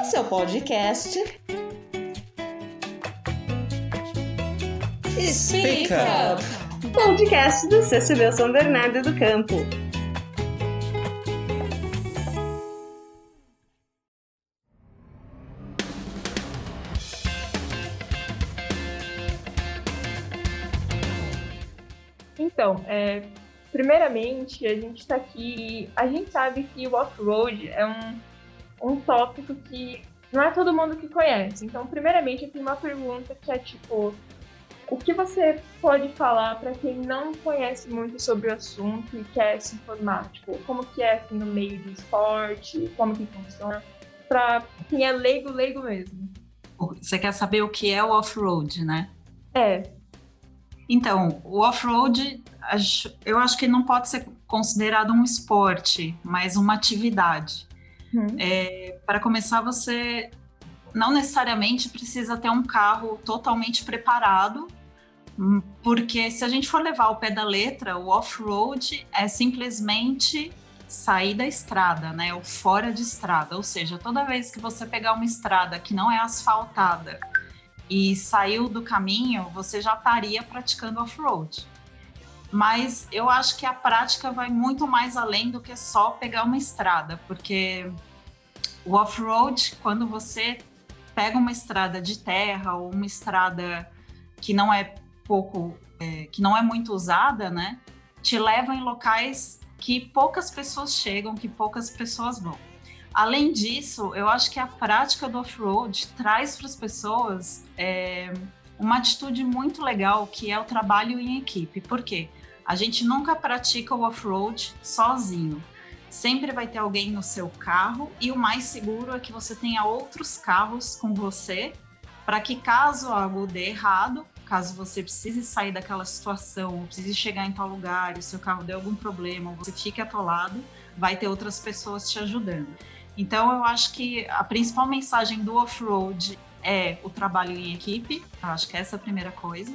Esse é o podcast. Speak Up. Podcast do CCB São Bernardo do Campo. Então, é, primeiramente, a gente está aqui. A gente sabe que o off-road é um, um tópico que não é todo mundo que conhece. Então, primeiramente, eu tenho uma pergunta que é tipo: o que você pode falar para quem não conhece muito sobre o assunto e quer se informar? Tipo, como que é assim, no meio do esporte, como que funciona? Para quem é leigo, leigo mesmo. Você quer saber o que é o off-road, né? É, Então, o off-road, eu acho que não pode ser considerado um esporte, mas uma atividade. Hum. É, para começar, você não necessariamente precisa ter um carro totalmente preparado, hum, porque se a gente for levar ao pé da letra, o off-road é simplesmente sair da estrada, né? Ou fora de estrada. Ou seja, toda vez que você pegar uma estrada que não é asfaltada e saiu do caminho, você já estaria praticando off-road. Mas eu acho que a prática vai muito mais além do que só pegar uma estrada, porque o off-road, quando você pega uma estrada de terra ou uma estrada que não é pouco, é, que não é muito usada, né, te leva em locais que poucas pessoas chegam, que poucas pessoas vão. Além disso, eu acho que a prática do off-road traz para as pessoas é, uma atitude muito legal, que é o trabalho em equipe. Por quê? A gente nunca pratica o off-road sozinho. Sempre vai ter alguém no seu carro e o mais seguro é que você tenha outros carros com você para que caso algo dê errado, caso você precise sair daquela situação, ou precise chegar em tal lugar, o seu carro dê algum problema, você fique atolado, vai ter outras pessoas te ajudando. Então eu acho que a principal mensagem do off-road é o trabalho em equipe, eu acho que essa é a primeira coisa.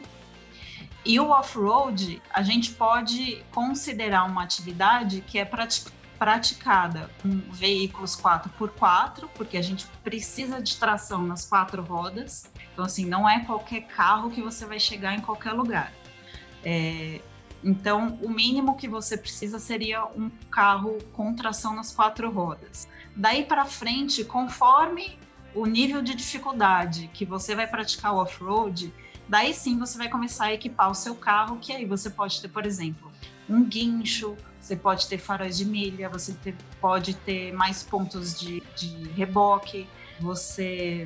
E o off-road, a gente pode considerar uma atividade que é prati- praticada com veículos 4x4, porque a gente precisa de tração nas quatro rodas. Então, assim, não é qualquer carro que você vai chegar em qualquer lugar. É, então, o mínimo que você precisa seria um carro com tração nas quatro rodas. Daí para frente, conforme o nível de dificuldade que você vai praticar o off-road, daí sim você vai começar a equipar o seu carro, que aí você pode ter, por exemplo, um guincho, você pode ter faróis de milha, você ter- pode ter mais pontos de, de reboque, você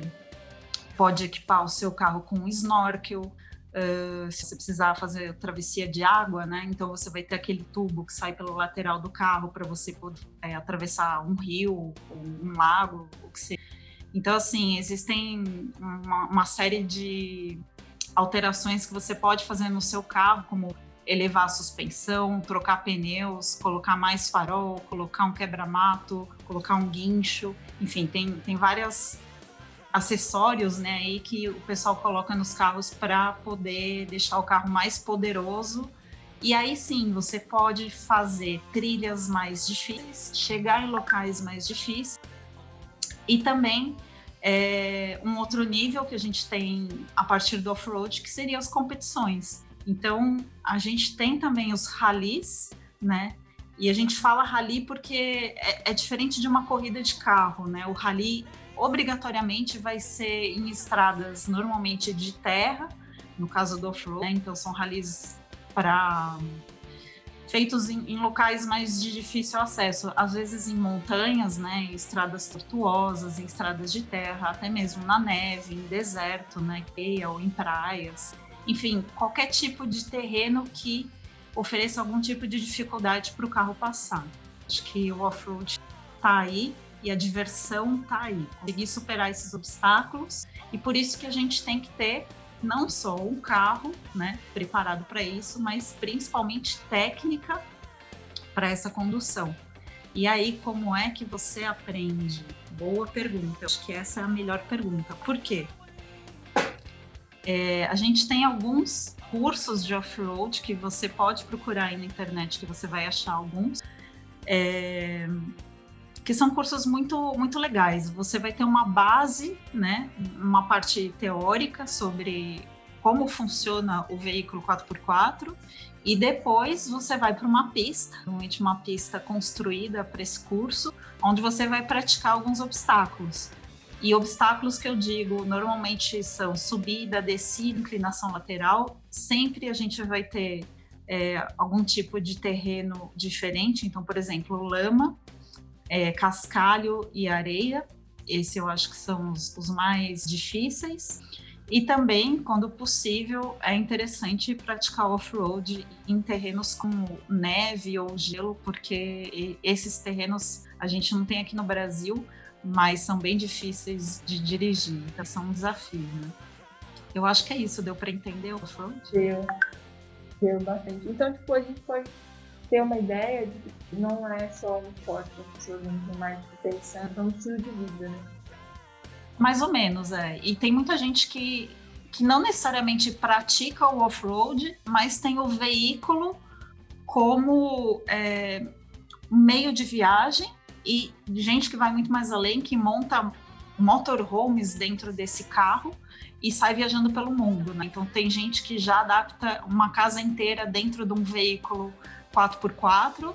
pode equipar o seu carro com um snorkel, uh, se você precisar fazer travessia de água, né? Então você vai ter aquele tubo que sai pelo lateral do carro para você poder é, atravessar um rio, um lago, o que seja. Então, assim, existem uma, uma série de alterações que você pode fazer no seu carro, como elevar a suspensão, trocar pneus, colocar mais farol, colocar um quebra-mato, colocar um guincho, enfim, tem, tem vários acessórios, né, aí que o pessoal coloca nos carros para poder deixar o carro mais poderoso. E aí sim, você pode fazer trilhas mais difíceis, chegar em locais mais difíceis e também é, um outro nível que a gente tem a partir do off-road, que seriam as competições. Então, a gente tem também os ralis, né? E a gente fala rally porque é, é diferente de uma corrida de carro, né? O rally obrigatoriamente vai ser em estradas normalmente de terra, no caso do off-road, né? então são rallies para feitos em, em locais mais de difícil acesso, às vezes em montanhas, né, em estradas tortuosas, em estradas de terra, até mesmo na neve, em deserto, né, ou em praias, enfim, qualquer tipo de terreno que ofereça algum tipo de dificuldade para o carro passar. Acho que o off-road está aí e a diversão está aí, conseguir superar esses obstáculos e por isso que a gente tem que ter não só um carro, né, preparado para isso, mas principalmente técnica para essa condução. E aí, como é que você aprende? Boa pergunta. Acho que essa é a melhor pergunta. Por quê? É, a gente tem alguns cursos de off-road que você pode procurar aí na internet, que você vai achar alguns. É, que são cursos muito, muito legais. Você vai ter uma base, né, uma parte teórica sobre como funciona o veículo 4x4 e depois você vai para uma pista, normalmente uma pista construída para esse curso, onde você vai praticar alguns obstáculos. E obstáculos que eu digo normalmente são subida, descida, inclinação lateral. Sempre a gente vai ter é, algum tipo de terreno diferente. Então, por exemplo, lama, é, cascalho e areia. Esse eu acho que são os, os mais difíceis. E também, quando possível, é interessante praticar off-road em terrenos com neve ou gelo, porque esses terrenos a gente não tem aqui no Brasil, mas são bem difíceis de dirigir, então são um desafio. Né? Eu acho que é isso, deu para entender o off-road? Deu, deu bastante. Então, tipo, a gente pode ter uma ideia de que não é só um esporte que as mais interessante, é um estilo de vida, né? Mais ou menos, é. E tem muita gente que, que não necessariamente pratica o off-road, mas tem o veículo como é, meio de viagem e gente que vai muito mais além, que monta motorhomes dentro desse carro e sai viajando pelo mundo. Né? Então tem gente que já adapta uma casa inteira dentro de um veículo 4x4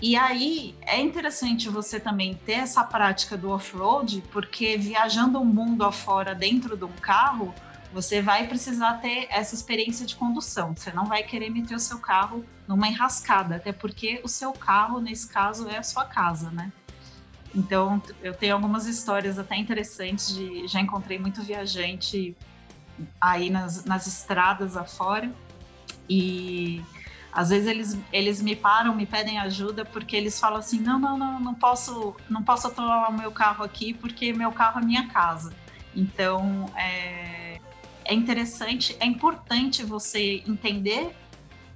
e aí é interessante você também ter essa prática do off-road, porque viajando o mundo afora dentro de um carro, você vai precisar ter essa experiência de condução. Você não vai querer meter o seu carro numa enrascada, até porque o seu carro, nesse caso, é a sua casa, né? Então, eu tenho algumas histórias até interessantes de já encontrei muito viajante aí nas, nas estradas afora e às vezes eles, eles me param, me pedem ajuda porque eles falam assim: não, não, não, não posso, não posso atolar o meu carro aqui porque meu carro é minha casa. Então é, é interessante, é importante você entender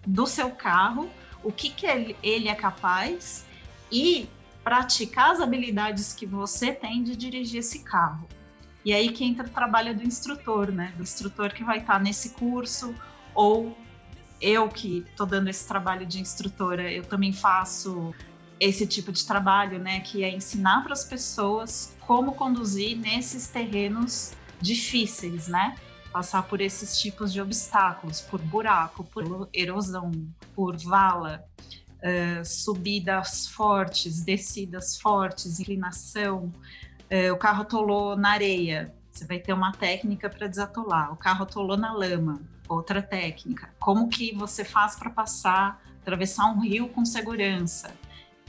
do seu carro o que, que ele, ele é capaz e praticar as habilidades que você tem de dirigir esse carro. E aí que entra o trabalho do instrutor, né? Do instrutor que vai estar nesse curso ou eu que estou dando esse trabalho de instrutora, eu também faço esse tipo de trabalho, né, que é ensinar para as pessoas como conduzir nesses terrenos difíceis, né? Passar por esses tipos de obstáculos, por buraco, por erosão, por vala, uh, subidas fortes, descidas fortes, inclinação. Uh, o carro atolou na areia, você vai ter uma técnica para desatolar. O carro atolou na lama, outra técnica. Como que você faz para passar, atravessar um rio com segurança?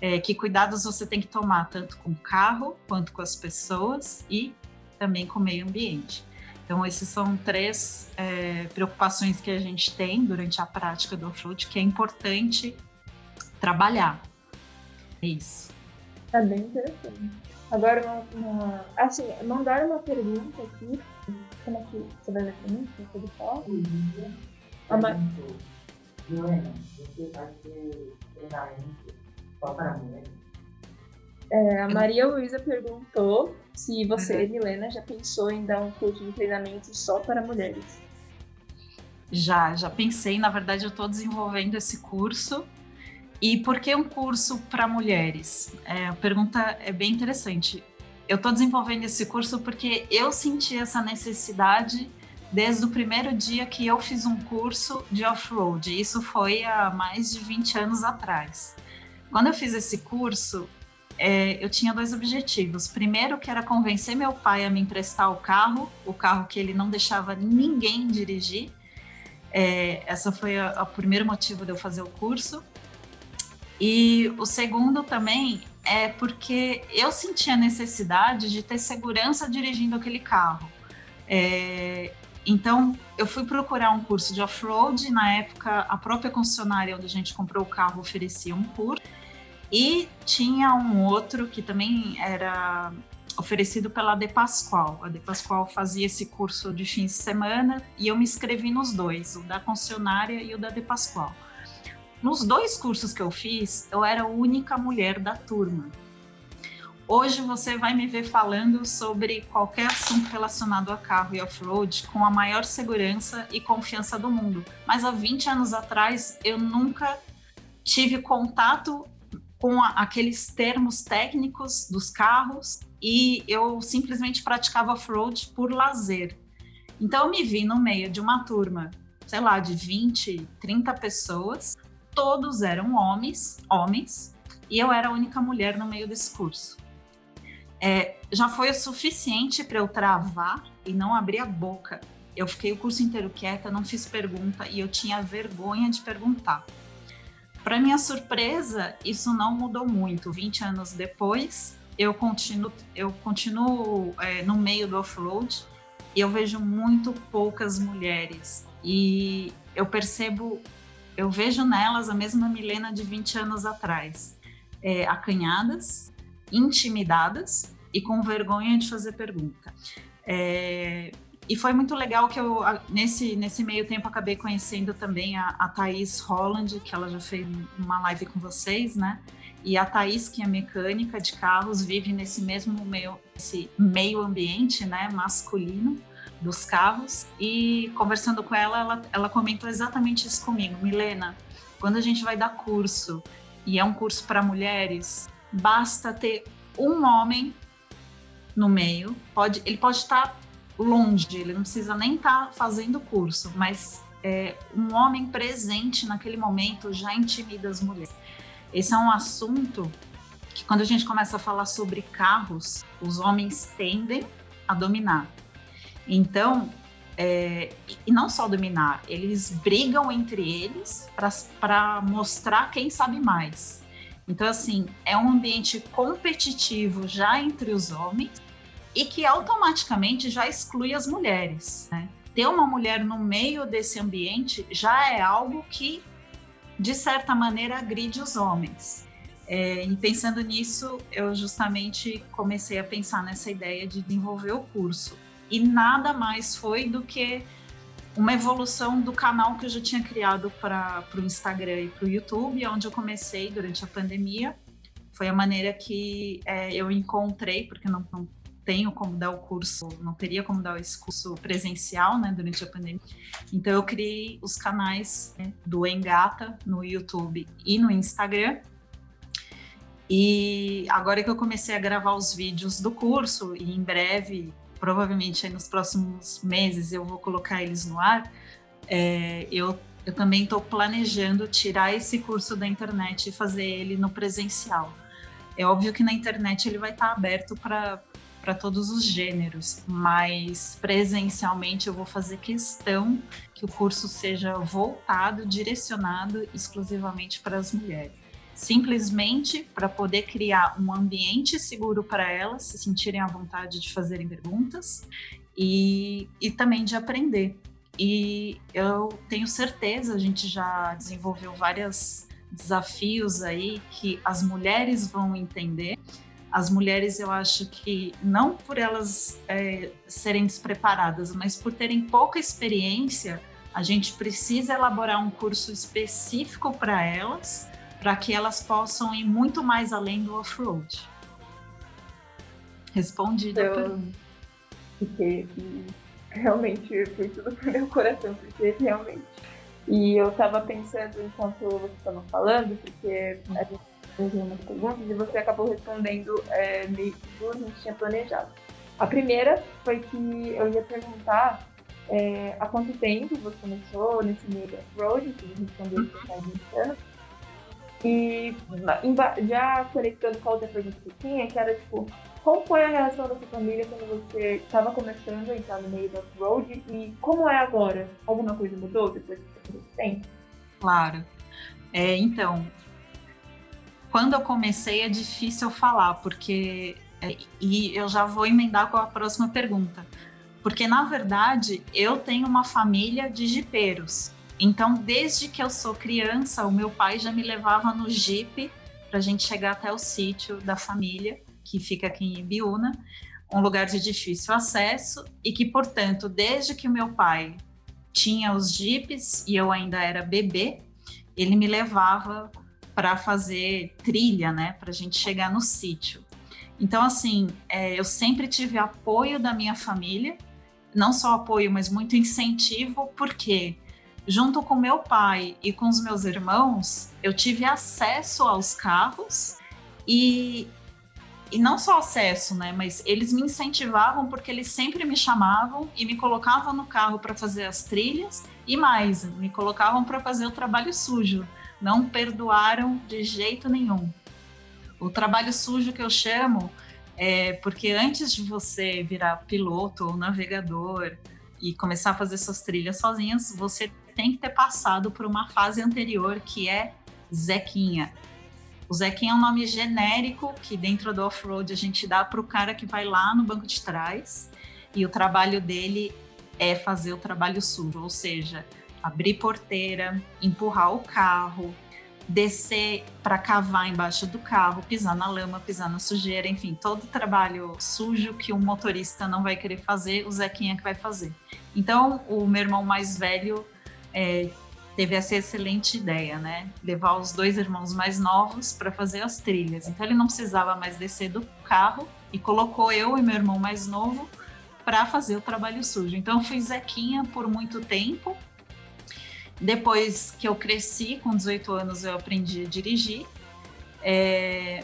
É, que cuidados você tem que tomar, tanto com o carro, quanto com as pessoas e também com o meio ambiente. Então, esses são três é, preocupações que a gente tem durante a prática do off-road, que é importante trabalhar. É isso. É bem interessante. Agora, uma, uma, assim, mandaram uma pergunta aqui como é que você vai ler pra mim? Você de fala? A Ma... Helena, você ter treinamento só para mulheres? É, a Maria Luísa perguntou se você, uhum. Milena, já pensou em dar um curso de treinamento só para mulheres. Já, já pensei. Na verdade, eu estou desenvolvendo esse curso. E por que um curso para mulheres? É, a pergunta é bem interessante eu estou desenvolvendo esse curso porque eu senti essa necessidade desde o primeiro dia que eu fiz um curso de off-road. Isso foi há mais de 20 anos atrás. Quando eu fiz esse curso, é, eu tinha dois objetivos. Primeiro, que era convencer meu pai a me emprestar o carro, o carro que ele não deixava ninguém dirigir. É, essa foi o primeiro motivo de eu fazer o curso. E o segundo também é porque eu senti a necessidade de ter segurança dirigindo aquele carro. É, então, eu fui procurar um curso de off-road. Na época, a própria concessionária onde a gente comprou o carro oferecia um curso. E tinha um outro que também era oferecido pela De Pascoal. A De Pascoal fazia esse curso de fim de semana e eu me inscrevi nos dois, o da concessionária e o da De Pascoal. Nos dois cursos que eu fiz, eu era a única mulher da turma. Hoje você vai me ver falando sobre qualquer assunto relacionado a carro e off-road com a maior segurança e confiança do mundo. Mas há 20 anos atrás eu nunca tive contato com a, aqueles termos técnicos dos carros e eu simplesmente praticava off-road por lazer. Então eu me vi no meio de uma turma, sei lá, de 20, 30 pessoas, todos eram homens, homens, e eu era a única mulher no meio desse curso. É, já foi o suficiente para eu travar e não abrir a boca. Eu fiquei o curso inteiro quieta, não fiz pergunta e eu tinha vergonha de perguntar. Para minha surpresa, isso não mudou muito. 20 anos depois, eu continuo, eu continuo é, no meio do off-road e eu vejo muito poucas mulheres. E eu percebo, eu vejo nelas a mesma Milena de 20 anos atrás, é, acanhadas, intimidadas e com vergonha de fazer pergunta. É, e foi muito legal que eu, nesse, nesse meio tempo, acabei conhecendo também a, a Thaís Holland, que ela já fez uma live com vocês, né? E a Thaís, que é mecânica de carros, vive nesse mesmo meio, esse meio ambiente né, masculino dos carros. E conversando com ela, ela, ela comentou exatamente isso comigo. Milena, quando a gente vai dar curso, e é um curso para mulheres, basta ter um homem no meio. Pode, ele pode estar longe, ele não precisa nem estar fazendo curso, mas é, um homem presente naquele momento já intimida as mulheres. Esse é um assunto que, quando a gente começa a falar sobre carros, os homens tendem a dominar. Então, é, e não só dominar, eles brigam entre eles para mostrar quem sabe mais. Então, assim, é um ambiente competitivo já entre os homens e que automaticamente já exclui as mulheres. Né? Ter uma mulher no meio desse ambiente já é algo que de certa maneira, agride os homens. É, e pensando nisso, eu justamente comecei a pensar nessa ideia de desenvolver o curso. E nada mais foi do que uma evolução do canal que eu já tinha criado para o Instagram e para o YouTube, onde eu comecei durante a pandemia. Foi a maneira que é, eu encontrei, porque não, não tenho como dar o curso, não teria como dar esse curso presencial, né, durante a pandemia. Então eu criei os canais né, do Engata no YouTube e no Instagram. E agora que eu comecei a gravar os vídeos do curso e em breve, provavelmente nos próximos meses eu vou colocar eles no ar, é, eu eu também estou planejando tirar esse curso da internet e fazer ele no presencial. É óbvio que na internet ele vai estar tá aberto para todos os gêneros, mas presencialmente eu vou fazer questão que o curso seja voltado, direcionado exclusivamente para as mulheres. Simplesmente para poder criar um ambiente seguro para elas se sentirem à vontade de fazerem perguntas e, e também de aprender. E eu tenho certeza, a gente já desenvolveu vários desafios aí que as mulheres vão entender as mulheres, eu acho que não por elas é, serem despreparadas, mas por terem pouca experiência, a gente precisa elaborar um curso específico para elas, para que elas possam ir muito mais além do off-road. Respondida eu pergunta. Fiquei realmente foi tudo pro meu coração, porque realmente. E eu estava pensando enquanto você estava falando, porque a gente algumas perguntas e você acabou respondendo é, meio que duas a gente tinha planejado. A primeira foi que eu ia perguntar é, há quanto tempo você começou nesse meio off-road, que você respondeu que faz 20 anos. E já conectando com a outra pergunta que tinha, que era tipo, qual foi a reação da sua família quando você estava começando a entrar no meio do off-road e como é agora? Alguma coisa mudou depois desse tempo? Claro. É, então, quando eu comecei é difícil falar, porque. É, e eu já vou emendar com a próxima pergunta. Porque, na verdade, eu tenho uma família de jipeiros. Então, desde que eu sou criança, o meu pai já me levava no jipe para a gente chegar até o sítio da família, que fica aqui em Ibiúna, um lugar de difícil acesso e que, portanto, desde que o meu pai tinha os jipes e eu ainda era bebê, ele me levava para fazer trilha, né, para a gente chegar no sítio. Então, assim, é, eu sempre tive apoio da minha família, não só apoio, mas muito incentivo, porque junto com meu pai e com os meus irmãos, eu tive acesso aos carros e, e não só acesso, né? Mas eles me incentivavam porque eles sempre me chamavam e me colocavam no carro para fazer as trilhas e mais, me colocavam para fazer o trabalho sujo. Não perdoaram de jeito nenhum. O trabalho sujo que eu chamo é porque antes de você virar piloto ou navegador e começar a fazer suas trilhas sozinhas, você tem que ter passado por uma fase anterior que é Zequinha. O Zequinha é um nome genérico que dentro do off-road a gente dá para o cara que vai lá no banco de trás e o trabalho dele é fazer o trabalho sujo, ou seja, abrir porteira, empurrar o carro, descer para cavar embaixo do carro, pisar na lama, pisar na sujeira, enfim, todo o trabalho sujo que um motorista não vai querer fazer, o Zequinha que vai fazer. Então, o meu irmão mais velho é, teve essa excelente ideia, né? Levar os dois irmãos mais novos para fazer as trilhas. Então ele não precisava mais descer do carro e colocou eu e meu irmão mais novo para fazer o trabalho sujo. Então eu fui Zequinha por muito tempo. Depois que eu cresci, com 18 anos, eu aprendi a dirigir. É,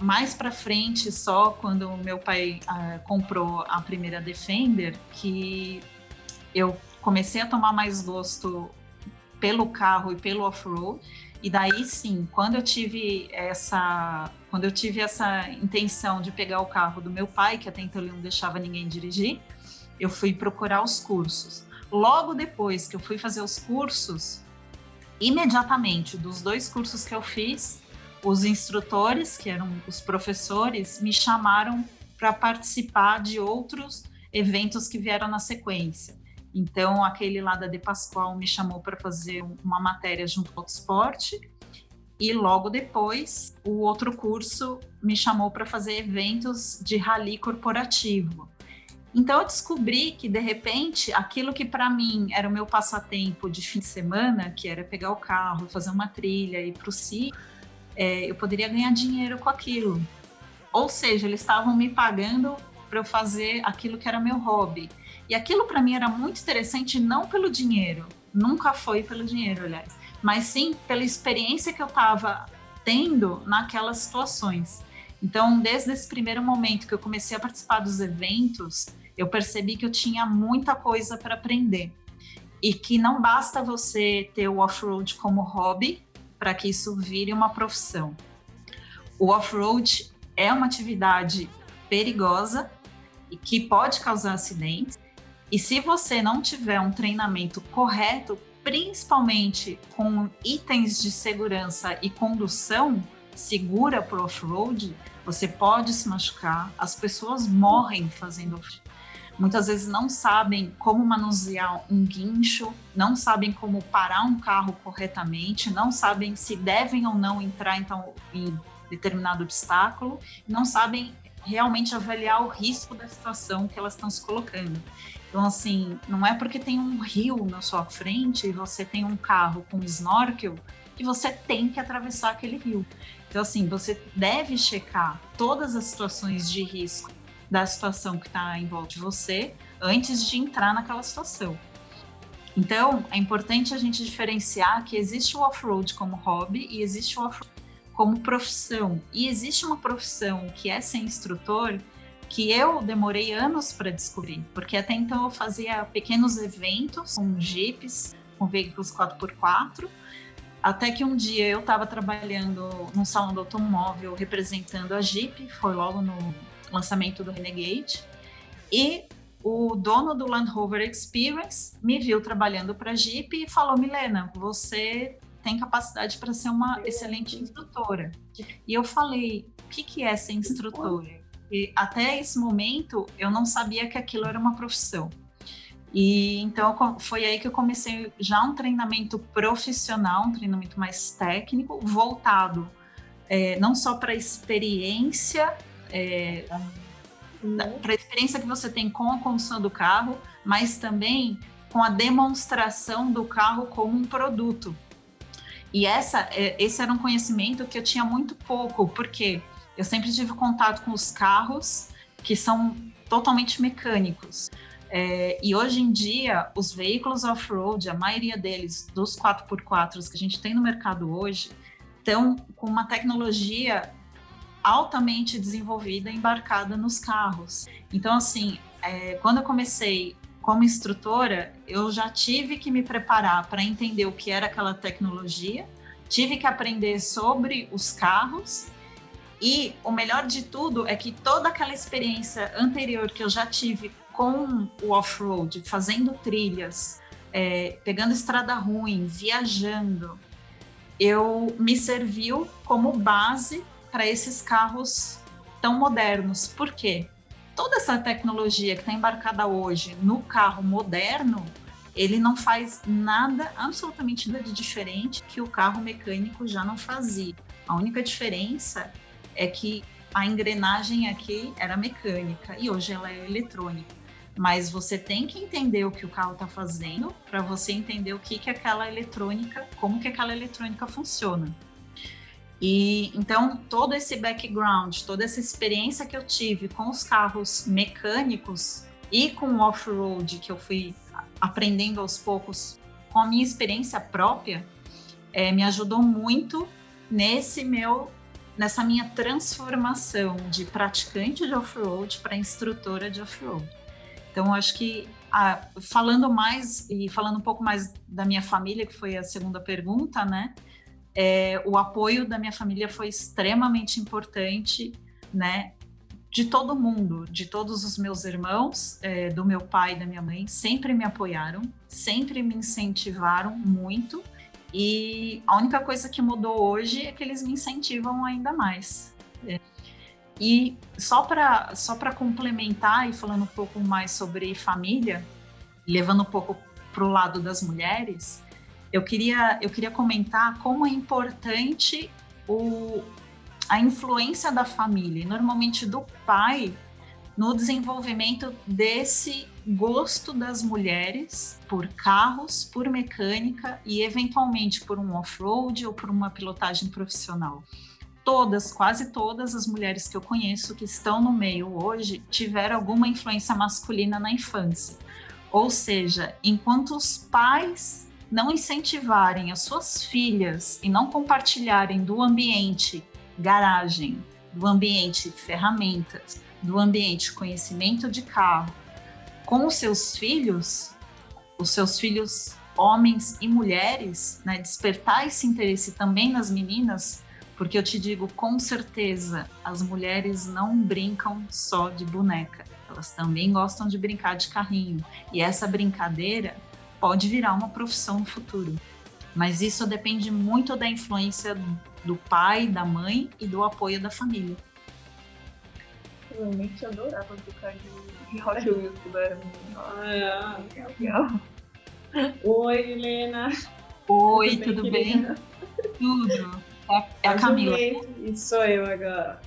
mais para frente, só quando meu pai uh, comprou a primeira Defender, que eu comecei a tomar mais gosto pelo carro e pelo off-road. E daí sim, quando eu tive essa, quando eu tive essa intenção de pegar o carro do meu pai, que até então ele não deixava ninguém dirigir, eu fui procurar os cursos. Logo depois que eu fui fazer os cursos, imediatamente dos dois cursos que eu fiz, os instrutores, que eram os professores, me chamaram para participar de outros eventos que vieram na sequência. Então, aquele lá da De Pascoal me chamou para fazer uma matéria junto ao esporte. E logo depois, o outro curso me chamou para fazer eventos de rally corporativo. Então, eu descobri que, de repente, aquilo que para mim era o meu passatempo de fim de semana, que era pegar o carro, fazer uma trilha e para o si, é, eu poderia ganhar dinheiro com aquilo. Ou seja, eles estavam me pagando para eu fazer aquilo que era meu hobby. E aquilo para mim era muito interessante não pelo dinheiro, nunca foi pelo dinheiro, aliás, mas sim pela experiência que eu estava tendo naquelas situações. Então, desde esse primeiro momento que eu comecei a participar dos eventos, eu percebi que eu tinha muita coisa para aprender. E que não basta você ter o off-road como hobby para que isso vire uma profissão. O off-road é uma atividade perigosa e que pode causar acidentes, e se você não tiver um treinamento correto, principalmente com itens de segurança e condução segura para o off-road, você pode se machucar. As pessoas morrem fazendo off Muitas vezes não sabem como manusear um guincho, não sabem como parar um carro corretamente, não sabem se devem ou não entrar então em determinado obstáculo, não sabem realmente avaliar o risco da situação que elas estão se colocando. Então, assim, não é porque tem um rio na sua frente e você tem um carro com snorkel que você tem que atravessar aquele rio. Então, assim, você deve checar todas as situações de risco da situação que está em volta de você antes de entrar naquela situação. Então, é importante a gente diferenciar que existe o off-road como hobby e existe o off-road como profissão. E existe uma profissão que é ser instrutor que eu demorei anos para descobrir, porque até então eu fazia pequenos eventos com jeeps, com veículos 4x4, até que um dia eu estava trabalhando num salão do automóvel representando a Jeep, foi logo no lançamento do Renegade, e o dono do Land Rover Experience me viu trabalhando para a Jeep e falou: Milena, você tem capacidade para ser uma excelente instrutora. E eu falei: o que, que é ser instrutora? E até esse momento eu não sabia que aquilo era uma profissão. E então foi aí que eu comecei já um treinamento profissional, um treinamento mais técnico, voltado é, não só para a experiência, é, para a experiência que você tem com a condução do carro, mas também com a demonstração do carro como um produto. E essa, é, esse era um conhecimento que eu tinha muito pouco, porque eu sempre tive contato com os carros que são totalmente mecânicos. É, e hoje em dia, os veículos off-road, a maioria deles, dos 4x4 que a gente tem no mercado hoje, estão com uma tecnologia altamente desenvolvida, embarcada nos carros. Então, assim, é, quando eu comecei como instrutora, eu já tive que me preparar para entender o que era aquela tecnologia, tive que aprender sobre os carros e o melhor de tudo é que toda aquela experiência anterior que eu já tive com o off-road, fazendo trilhas, é, pegando estrada ruim, viajando, eu me serviu como base para esses carros tão modernos. Por quê? toda essa tecnologia que está embarcada hoje no carro moderno, ele não faz nada, absolutamente nada de diferente que o carro mecânico já não fazia. A única diferença é que a engrenagem aqui era mecânica e hoje ela é eletrônica. Mas você tem que entender o que o carro está fazendo para você entender o que, que aquela eletrônica, como que aquela eletrônica funciona. E então todo esse background, toda essa experiência que eu tive com os carros mecânicos e com o off-road que eu fui aprendendo aos poucos com a minha experiência própria, é, me ajudou muito nesse meu nessa minha transformação de praticante de off-road para instrutora de off-road. Então, acho que ah, falando mais e falando um pouco mais da minha família, que foi a segunda pergunta, né? é, o apoio da minha família foi extremamente importante, né? De todo mundo, de todos os meus irmãos, é, do meu pai e da minha mãe, sempre me apoiaram, sempre me incentivaram muito. E a única coisa que mudou hoje é que eles me incentivam ainda mais. É. E só para só complementar e falando um pouco mais sobre família, levando um pouco para o lado das mulheres, eu queria, eu queria comentar como é importante o, a influência da família, normalmente do pai, no desenvolvimento desse gosto das mulheres por carros, por mecânica e eventualmente por um off-road ou por uma pilotagem profissional. Todas, quase todas as mulheres que eu conheço que estão no meio hoje tiveram alguma influência masculina na infância. Ou seja, enquanto os pais não incentivarem as suas filhas e não compartilharem do ambiente garagem, do ambiente ferramentas, do ambiente conhecimento de carro com os seus filhos, os seus filhos homens e mulheres, né, despertar esse interesse também nas meninas, porque eu te digo com certeza, as mulheres não brincam só de boneca, elas também gostam de brincar de carrinho. E essa brincadeira pode virar uma profissão no futuro. Mas isso depende muito da influência do pai, da mãe e do apoio da família. Realmente adorava brincar de Hot Wheels quando era Ah, legal. Oi, Helena. Oi, tudo, tudo bem? Tudo. É, é a Camila. Um e sou eu agora.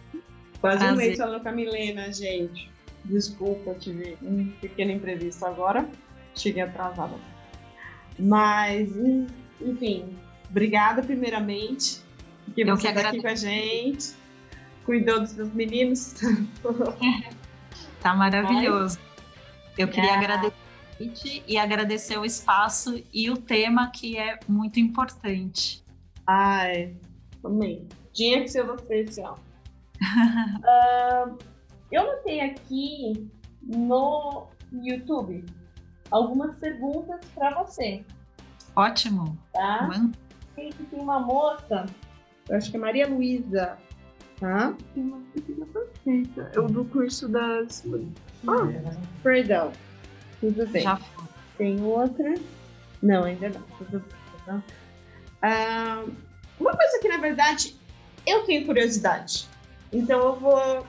Quase Prazer. um mês falando com a Milena, gente. Desculpa, tive um pequeno imprevisto agora. Cheguei atrasada. Mas, enfim, obrigada primeiramente, que Eu você está aqui com a gente, cuidou dos seus meninos. tá maravilhoso. Eu queria é. agradecer e agradecer o espaço e o tema que é muito importante. Ai, amém. Tinha que ser você, especial. uh, eu notei aqui no YouTube algumas perguntas para você. Ótimo. Tá? Tem uma moça, eu acho que é Maria Luísa, tá? Tem uma pesquisa perfeita. Eu do curso das. Ah, perdão. Tudo bem. Já foi. Tem outra. Não, ainda não. Tudo bem. Ah, uma coisa que, na verdade, eu tenho curiosidade. Então, eu vou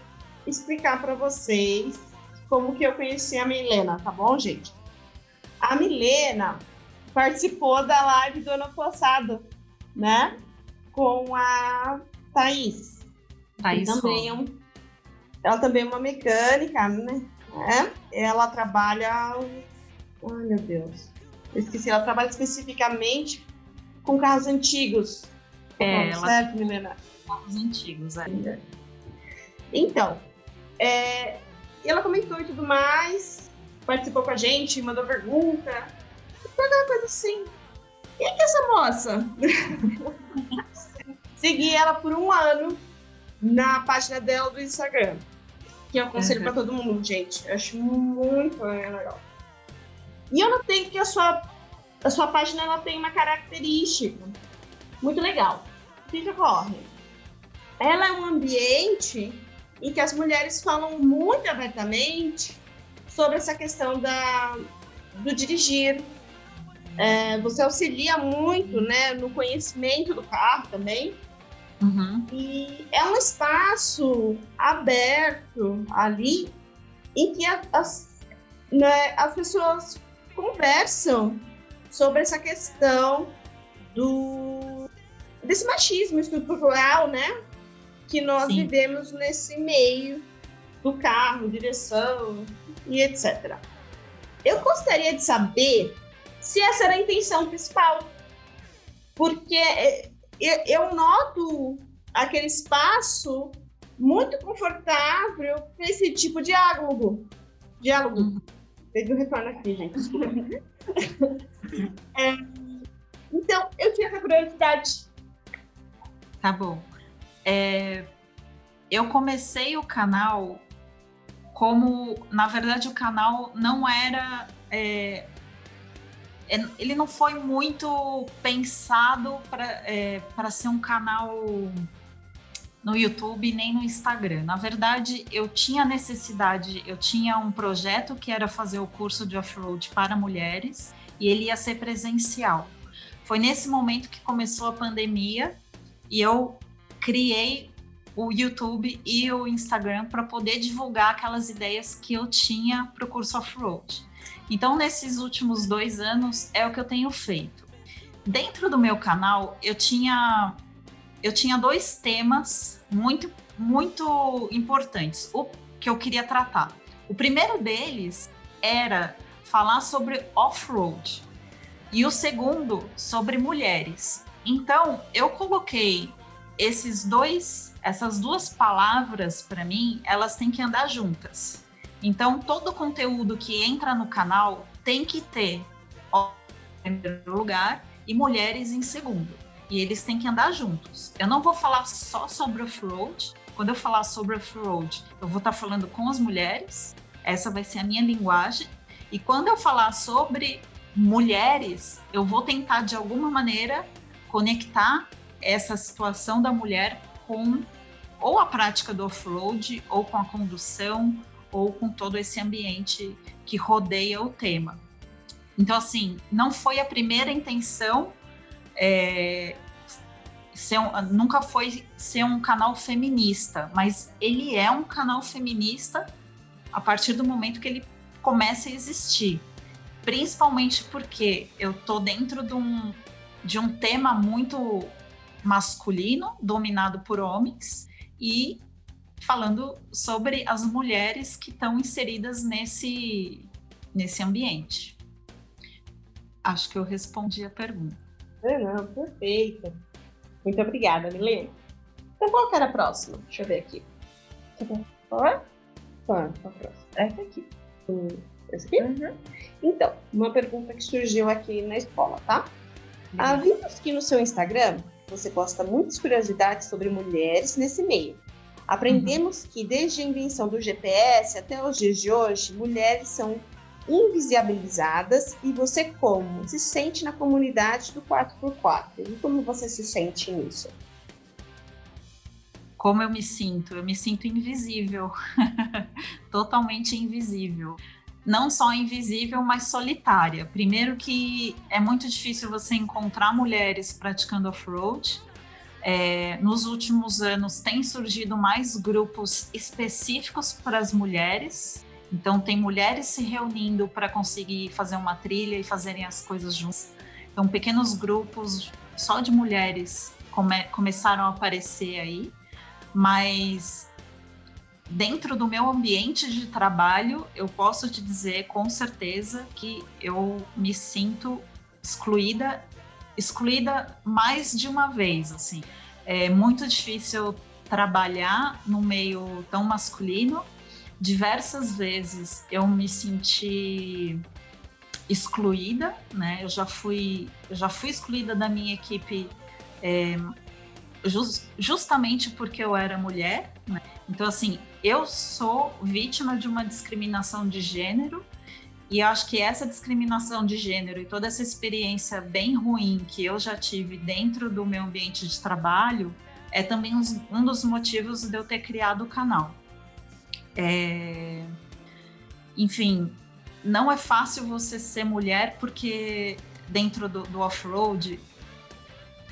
explicar para vocês como que eu conheci a Milena, tá bom, gente? A Milena participou da live do ano passado, né? Com a Thaís. Thaís também é um, ela também é uma mecânica, né? É, ela trabalha. Ai, meu Deus. Eu esqueci, ela trabalha especificamente com carros antigos. É, ela... certo, Milena? Carros antigos, ainda. Então, é, ela comentou e tudo mais participou com a gente, mandou pergunta. Toda coisa assim. E é que essa moça? Segui ela por um ano na página dela do Instagram. Que eu aconselho uhum. para todo mundo, gente. Eu acho muito legal. E eu notei que a sua, a sua página ela tem uma característica muito legal. O que, que ocorre? Ela é um ambiente em que as mulheres falam muito abertamente sobre essa questão da, do dirigir. É, você auxilia muito né, no conhecimento do carro também. Uhum. E é um espaço aberto ali em que as, né, as pessoas conversam sobre essa questão do desse machismo estrutural, né? Que nós Sim. vivemos nesse meio do carro, direção e etc. Eu gostaria de saber se essa era a intenção principal, porque é, eu noto aquele espaço muito confortável para esse tipo de diálogo. Diálogo. Uhum. Teve um retorno aqui, gente. é, então, eu tinha essa curiosidade. Tá bom. É, eu comecei o canal como, na verdade, o canal não era é, é, ele não foi muito pensado para é, ser um canal no YouTube nem no Instagram. Na verdade, eu tinha necessidade, eu tinha um projeto que era fazer o curso de off-road para mulheres e ele ia ser presencial. Foi nesse momento que começou a pandemia e eu criei o YouTube e o Instagram para poder divulgar aquelas ideias que eu tinha para o curso off-road. Então, nesses últimos dois anos, é o que eu tenho feito. Dentro do meu canal, eu tinha, eu tinha dois temas muito, muito importantes, o que eu queria tratar. O primeiro deles era falar sobre off-road e o segundo sobre mulheres. Então, eu coloquei esses dois, essas duas palavras para mim, elas têm que andar juntas. Então, todo conteúdo que entra no canal tem que ter em primeiro lugar e mulheres em segundo. E eles têm que andar juntos. Eu não vou falar só sobre off-road. Quando eu falar sobre off-road, eu vou estar falando com as mulheres. Essa vai ser a minha linguagem. E quando eu falar sobre mulheres, eu vou tentar de alguma maneira conectar essa situação da mulher com ou a prática do off-road, ou com a condução, ou com todo esse ambiente que rodeia o tema. Então, assim, não foi a primeira intenção, é, um, nunca foi ser um canal feminista, mas ele é um canal feminista a partir do momento que ele começa a existir. Principalmente porque eu tô dentro de um, de um tema muito masculino, dominado por homens, e falando sobre as mulheres que estão inseridas nesse, nesse ambiente. Acho que eu respondi a pergunta. É, não, perfeito. Muito obrigada, Milene. Então, qual que era a próxima? Deixa eu ver aqui. Qual? Qual? Qual a próxima? Essa aqui. Hum, essa aqui? Uhum. Então, uma pergunta que surgiu aqui na escola, tá? Uhum. Ah, vimos que no seu Instagram você posta muitas curiosidades sobre mulheres nesse meio. Aprendemos que desde a invenção do GPS até os dias de hoje, mulheres são invisibilizadas e você como se sente na comunidade do 4x4? E como você se sente nisso? Como eu me sinto? Eu me sinto invisível, totalmente invisível. Não só invisível, mas solitária. Primeiro que é muito difícil você encontrar mulheres praticando off-road é, nos últimos anos tem surgido mais grupos específicos para as mulheres. Então, tem mulheres se reunindo para conseguir fazer uma trilha e fazerem as coisas juntas. Então, pequenos grupos só de mulheres come começaram a aparecer aí, mas dentro do meu ambiente de trabalho, eu posso te dizer com certeza que eu me sinto excluída excluída mais de uma vez, assim. É muito difícil trabalhar no meio tão masculino, diversas vezes eu me senti excluída, né? Eu já fui, eu já fui excluída da minha equipe é, just, justamente porque eu era mulher, né? Então, assim, eu sou vítima de uma discriminação de gênero e acho que essa discriminação de gênero e toda essa experiência bem ruim que eu já tive dentro do meu ambiente de trabalho é também um dos motivos de eu ter criado o canal. É... Enfim, não é fácil você ser mulher porque dentro do, do off-road,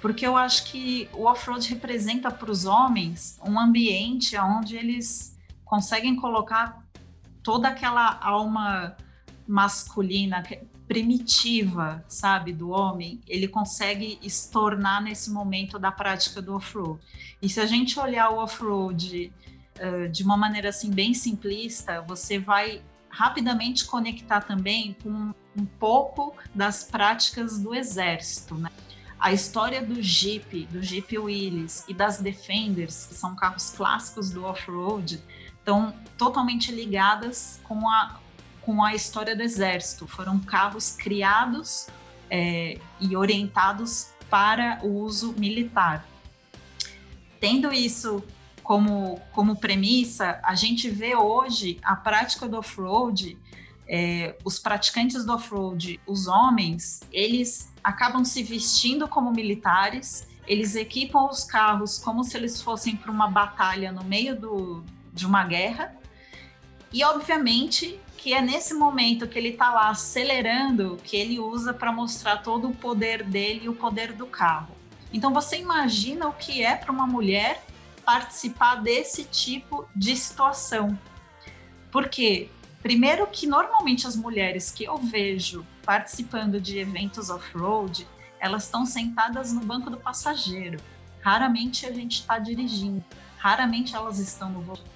porque eu acho que o off-road representa para os homens um ambiente onde eles conseguem colocar toda aquela alma masculina primitiva, sabe, do homem, ele consegue estornar nesse momento da prática do off-road. E se a gente olhar o off-road uh, de uma maneira assim bem simplista, você vai rapidamente conectar também com um pouco das práticas do exército, né? A história do Jeep, do Jeep Willys e das Defenders, que são carros clássicos do off-road, estão totalmente ligadas com a, com a história do exército. Foram carros criados é, e orientados para o uso militar. Tendo isso como, como premissa, a gente vê hoje a prática do off-road, é, os praticantes do off-road, os homens, eles acabam se vestindo como militares, eles equipam os carros como se eles fossem para uma batalha no meio do, de uma guerra, e obviamente que é nesse momento que ele está lá acelerando que ele usa para mostrar todo o poder dele e o poder do carro. Então você imagina o que é para uma mulher participar desse tipo de situação. Porque, primeiro, que normalmente as mulheres que eu vejo participando de eventos off-road, elas estão sentadas no banco do passageiro. Raramente a gente está dirigindo, raramente elas estão no volante.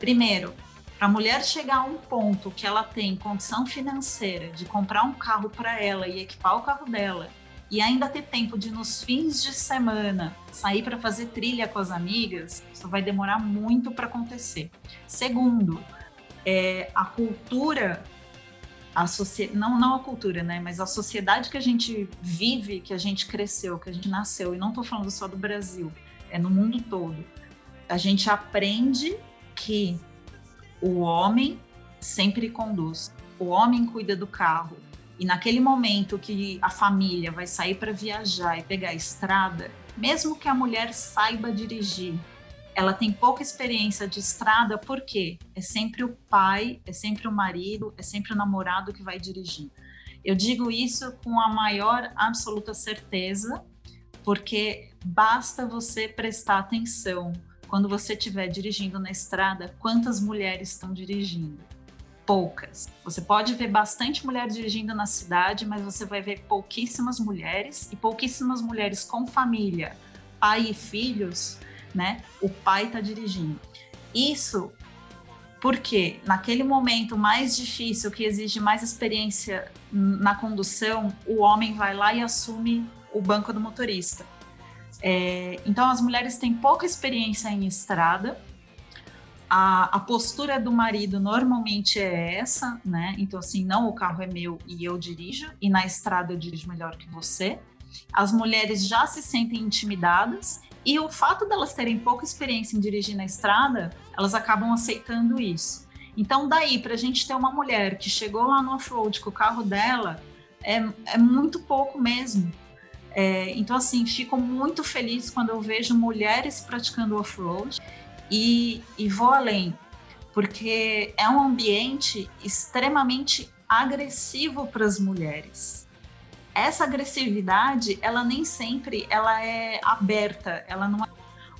Primeiro, para a mulher chegar a um ponto que ela tem condição financeira de comprar um carro para ela e equipar o carro dela e ainda ter tempo de nos fins de semana sair para fazer trilha com as amigas, isso vai demorar muito para acontecer. Segundo, é, a cultura, a não, não a cultura, né, mas a sociedade que a gente vive, que a gente cresceu, que a gente nasceu, e não estou falando só do Brasil, é no mundo todo. A gente aprende que o homem sempre conduz, o homem cuida do carro, e naquele momento que a família vai sair para viajar e pegar a estrada, mesmo que a mulher saiba dirigir, ela tem pouca experiência de estrada porque é sempre o pai, é sempre o marido, é sempre o namorado que vai dirigir. Eu digo isso com a maior absoluta certeza, porque basta você prestar atenção quando você estiver dirigindo na estrada, quantas mulheres estão dirigindo poucas. Você pode ver bastante mulher dirigindo na cidade, mas você vai ver pouquíssimas mulheres e pouquíssimas mulheres com família, pai e filhos, né? O pai está dirigindo. Isso porque naquele momento mais difícil, que exige mais experiência na condução, o homem vai lá e assume o banco do motorista. É, então as mulheres têm pouca experiência em estrada, a, a, postura do marido normalmente é essa, né? Então, assim, não, o carro é meu e eu dirijo, e na estrada eu dirijo melhor que você. As mulheres já se sentem intimidadas, e o fato delas terem pouca experiência em dirigir na estrada, elas acabam aceitando isso. Então, daí, para a gente ter uma mulher que chegou lá no off-road com o carro dela, é, é muito pouco mesmo. É, então, assim, fico muito feliz quando eu vejo mulheres praticando off-road e, e vou além, porque é um ambiente extremamente agressivo para as mulheres. Essa agressividade, ela nem sempre ela é aberta, ela não é...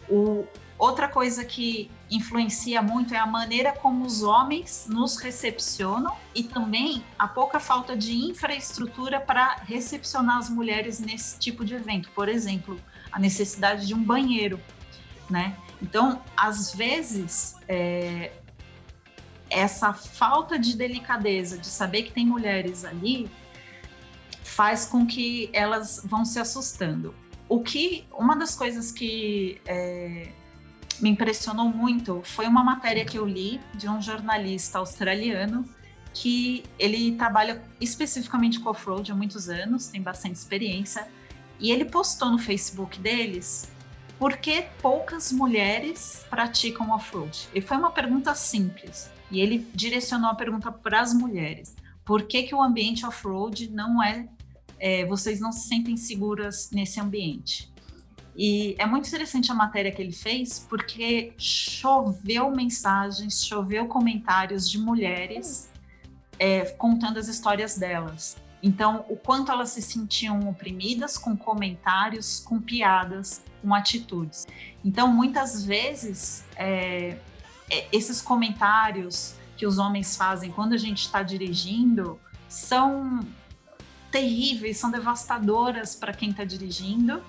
o, outra coisa que influencia muito é a maneira como os homens nos recepcionam e também a pouca falta de infraestrutura para recepcionar as mulheres nesse tipo de evento. Por exemplo, a necessidade de um banheiro, né? Então, às vezes, é, essa falta de delicadeza de saber que tem mulheres ali faz com que elas vão se assustando. O que uma das coisas que é, me impressionou muito foi uma matéria que eu li de um jornalista australiano que ele trabalha especificamente com off-road há muitos anos, tem bastante experiência, e ele postou no Facebook deles por que poucas mulheres praticam off-road? E foi uma pergunta simples, e ele direcionou a pergunta para as mulheres. Por que, que o ambiente off-road não é, é, vocês não se sentem seguras nesse ambiente? E é muito interessante a matéria que ele fez, porque choveu mensagens, choveu comentários de mulheres é, contando as histórias delas. Então, o quanto elas se sentiam oprimidas com comentários, com piadas, com atitudes. Então, muitas vezes, é, é, esses comentários que os homens fazem quando a gente está dirigindo são terríveis, são devastadoras para quem está dirigindo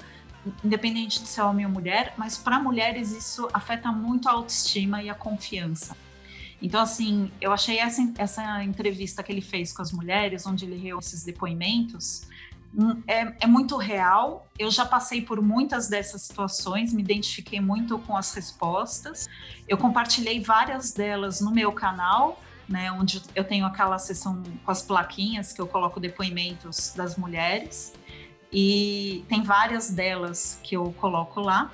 independente de ser homem ou mulher, mas para mulheres isso afeta muito a autoestima e a confiança. Então, assim, eu achei essa, essa entrevista que ele fez com as mulheres, onde ele reuniu esses depoimentos, hum, é, é, muito real. Eu já passei por muitas dessas situações, me identifiquei muito com as respostas. Eu compartilhei várias delas no meu canal, né, onde eu tenho aquela sessão com as plaquinhas que eu coloco depoimentos das mulheres e tem várias delas que eu coloco lá.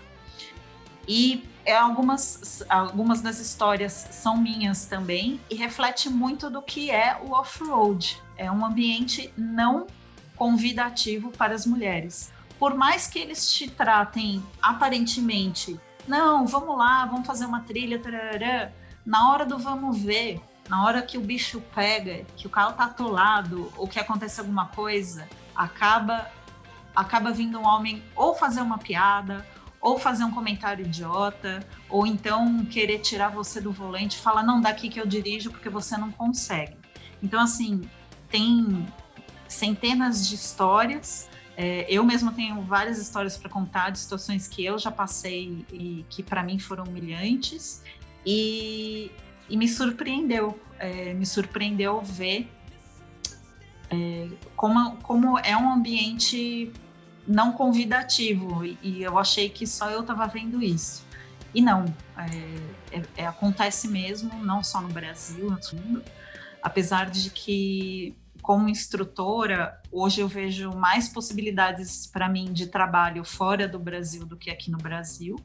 E é algumas, algumas das histórias são minhas também e reflete muito do que é o off-road. É um ambiente não convidativo para as mulheres. Por mais que eles te tratem aparentemente, não, vamos lá, vamos fazer uma trilha, tarará, na hora do vamos ver, na hora que o bicho pega, que o carro tá atolado ou que acontece alguma coisa, acaba acaba vindo um homem ou fazer uma piada, ou fazer um comentário idiota, ou então querer tirar você do volante e falar, não, daqui que eu dirijo porque você não consegue. Então, assim, tem centenas de histórias. É, eu mesmo tenho várias histórias para contar de situações que eu já passei e que para mim foram humilhantes. E, e me surpreendeu, é, me surpreendeu ver é, como, como é um ambiente não convidativo e eu achei que só eu estava vendo isso. E não, é, é, é, acontece mesmo, não só no Brasil, no mundo, apesar de que como instrutora, hoje eu vejo mais possibilidades para mim de trabalho fora do Brasil do que aqui no Brasil.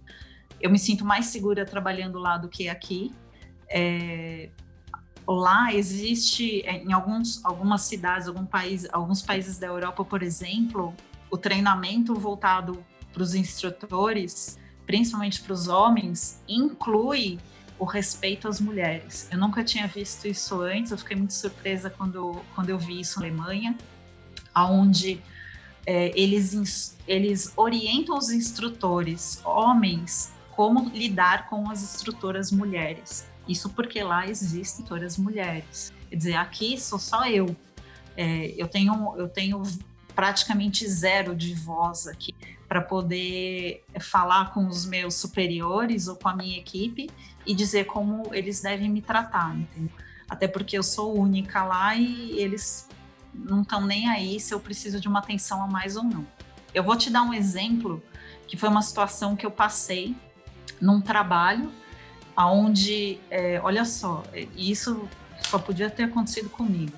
Eu me sinto mais segura trabalhando lá do que aqui. É, lá existe é, em alguns, algumas cidades, algum país, alguns países da Europa, por exemplo, o treinamento voltado para os instrutores, principalmente para os homens, inclui o respeito às mulheres. Eu nunca tinha visto isso antes, eu fiquei muito surpresa quando, quando eu vi isso na Alemanha, onde é, eles, eles orientam os instrutores, homens, como lidar com as instrutoras mulheres. Isso porque lá existem instrutoras mulheres. Quer dizer, aqui sou só eu. É, eu, tenho, eu tenho praticamente zero de voz aqui para poder falar com os meus superiores ou com a minha equipe e dizer como eles devem me tratar, entendeu? Até porque eu sou única lá e eles não estão nem aí se eu preciso de uma atenção a mais ou não. Eu vou te dar um exemplo que foi uma situação que eu passei num trabalho aonde, é, olha só, isso só podia ter acontecido comigo.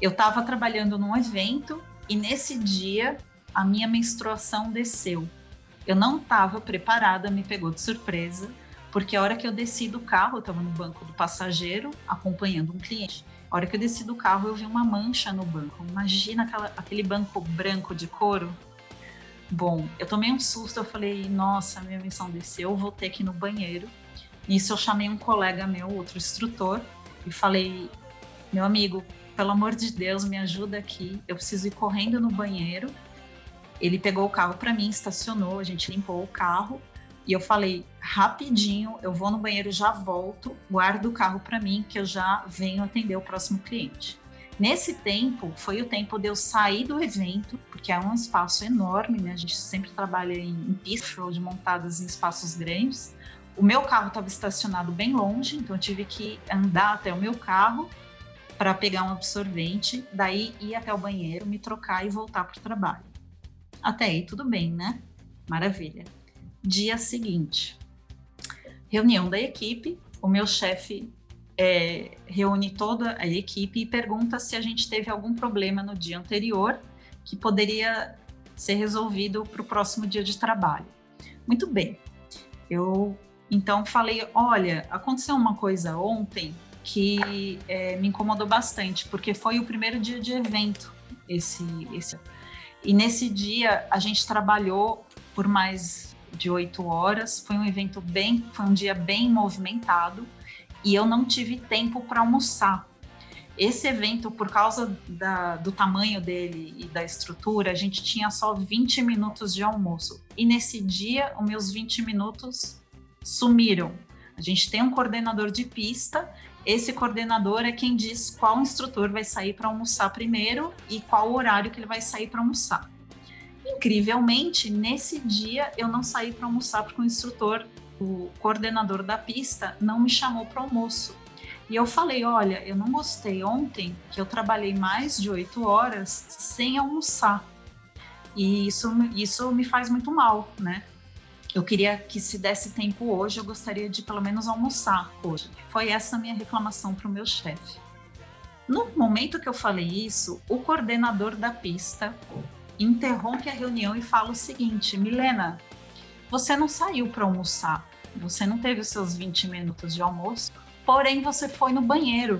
Eu estava trabalhando num evento e nesse dia a minha menstruação desceu. Eu não estava preparada, me pegou de surpresa, porque a hora que eu desci do carro, eu estava no banco do passageiro acompanhando um cliente. A hora que eu desci do carro, eu vi uma mancha no banco. Imagina aquela, aquele banco branco de couro. Bom, eu tomei um susto, eu falei, nossa, minha menstruação desceu, eu vou ter que ir no banheiro. Nisso eu chamei um colega meu, outro instrutor, e falei, meu amigo, pelo amor de Deus, me ajuda aqui. Eu preciso ir correndo no banheiro. Ele pegou o carro para mim, estacionou, a gente limpou o carro. E eu falei, rapidinho, eu vou no banheiro, já volto, guardo o carro para mim, que eu já venho atender o próximo cliente. Nesse tempo, foi o tempo de eu sair do evento, porque é um espaço enorme, né? A gente sempre trabalha em, em pistas road montadas em espaços grandes. O meu carro estava estacionado bem longe, então eu tive que andar até o meu carro para pegar um absorvente, daí ir até o banheiro, me trocar e voltar para o trabalho. Até aí tudo bem, né? Maravilha. Dia seguinte. Reunião da equipe, o meu chefe é, reúne toda a equipe e pergunta se a gente teve algum problema no dia anterior que poderia ser resolvido para o próximo dia de trabalho. Muito bem. Eu então falei, olha, aconteceu uma coisa ontem que é, me incomodou bastante, porque foi o primeiro dia de evento esse, esse e nesse dia a gente trabalhou por mais de oito horas. Foi um evento bem, foi um dia bem movimentado e eu não tive tempo para almoçar. Esse evento, por causa da, do tamanho dele e da estrutura, a gente tinha só 20 minutos de almoço. E nesse dia, os meus 20 minutos sumiram. A gente tem um coordenador de pista, esse coordenador é quem diz qual instrutor vai sair para almoçar primeiro e qual horário que ele vai sair para almoçar. Incrivelmente, nesse dia eu não saí para almoçar porque o instrutor o coordenador da pista não me chamou para almoço. E eu falei: olha, eu não gostei ontem que eu trabalhei mais de oito horas sem almoçar. E isso, isso me faz muito mal, né? Eu queria que se desse tempo hoje, eu gostaria de pelo menos almoçar hoje. Foi essa minha reclamação para o meu chefe. No momento que eu falei isso, o coordenador da pista interrompe a reunião e fala o seguinte: Milena, você não saiu para almoçar, você não teve os seus 20 minutos de almoço, porém você foi no banheiro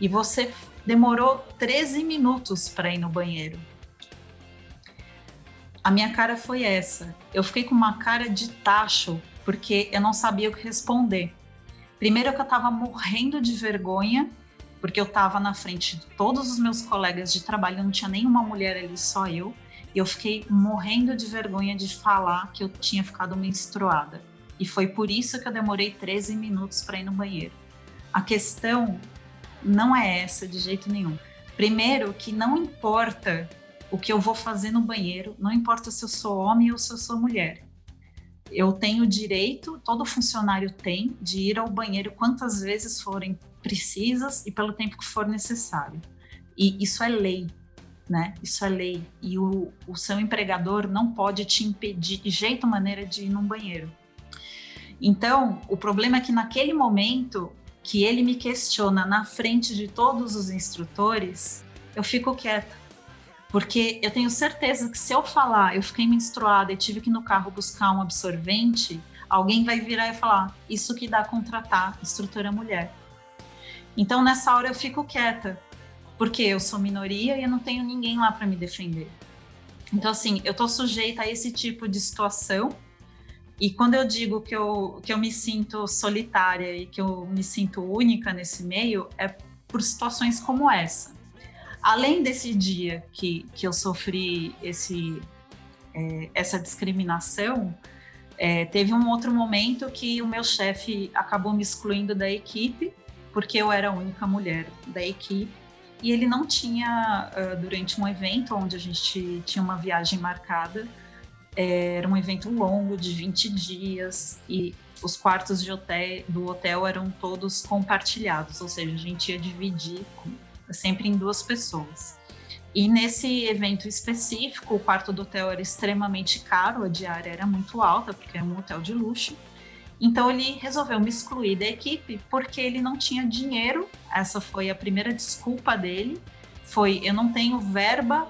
e você demorou 13 minutos para ir no banheiro. A minha cara foi essa. Eu fiquei com uma cara de tacho porque eu não sabia o que responder. Primeiro que eu estava morrendo de vergonha, porque eu estava na frente de todos os meus colegas de trabalho, não tinha nenhuma mulher ali, só eu. E eu fiquei morrendo de vergonha de falar que eu tinha ficado menstruada. E foi por isso que eu demorei 13 minutos para ir no banheiro. A questão não é essa de jeito nenhum. Primeiro, que não importa o que eu vou fazer no banheiro, não importa se eu sou homem ou se eu sou mulher. Eu tenho direito, todo funcionário tem, de ir ao banheiro quantas vezes forem precisas e pelo tempo que for necessário. E isso é lei, né? Isso é lei. E o, o seu empregador não pode te impedir de jeito maneira de ir num banheiro. Então, o problema é que naquele momento que ele me questiona na frente de todos os instrutores, eu fico quieta. Porque eu tenho certeza que se eu falar, eu fiquei menstruada e tive que ir no carro buscar um absorvente, alguém vai virar e falar: Isso que dá contratar instrutora mulher. Então, nessa hora, eu fico quieta, porque eu sou minoria e eu não tenho ninguém lá para me defender. Então, assim, eu tô sujeita a esse tipo de situação. E quando eu digo que eu, que eu me sinto solitária e que eu me sinto única nesse meio, é por situações como essa. Além desse dia que, que eu sofri esse, é, essa discriminação, é, teve um outro momento que o meu chefe acabou me excluindo da equipe, porque eu era a única mulher da equipe e ele não tinha, uh, durante um evento onde a gente tinha uma viagem marcada, eh, era um evento longo de 20 dias e os quartos hotel, do hotel eram todos compartilhados, ou seja, a gente ia dividir sempre em duas pessoas. E nesse evento específico, o quarto do hotel era extremamente caro, a diária era muito alta, porque é um hotel de luxo. Então ele resolveu me excluir da equipe porque ele não tinha dinheiro. Essa foi a primeira desculpa dele. Foi eu não tenho verba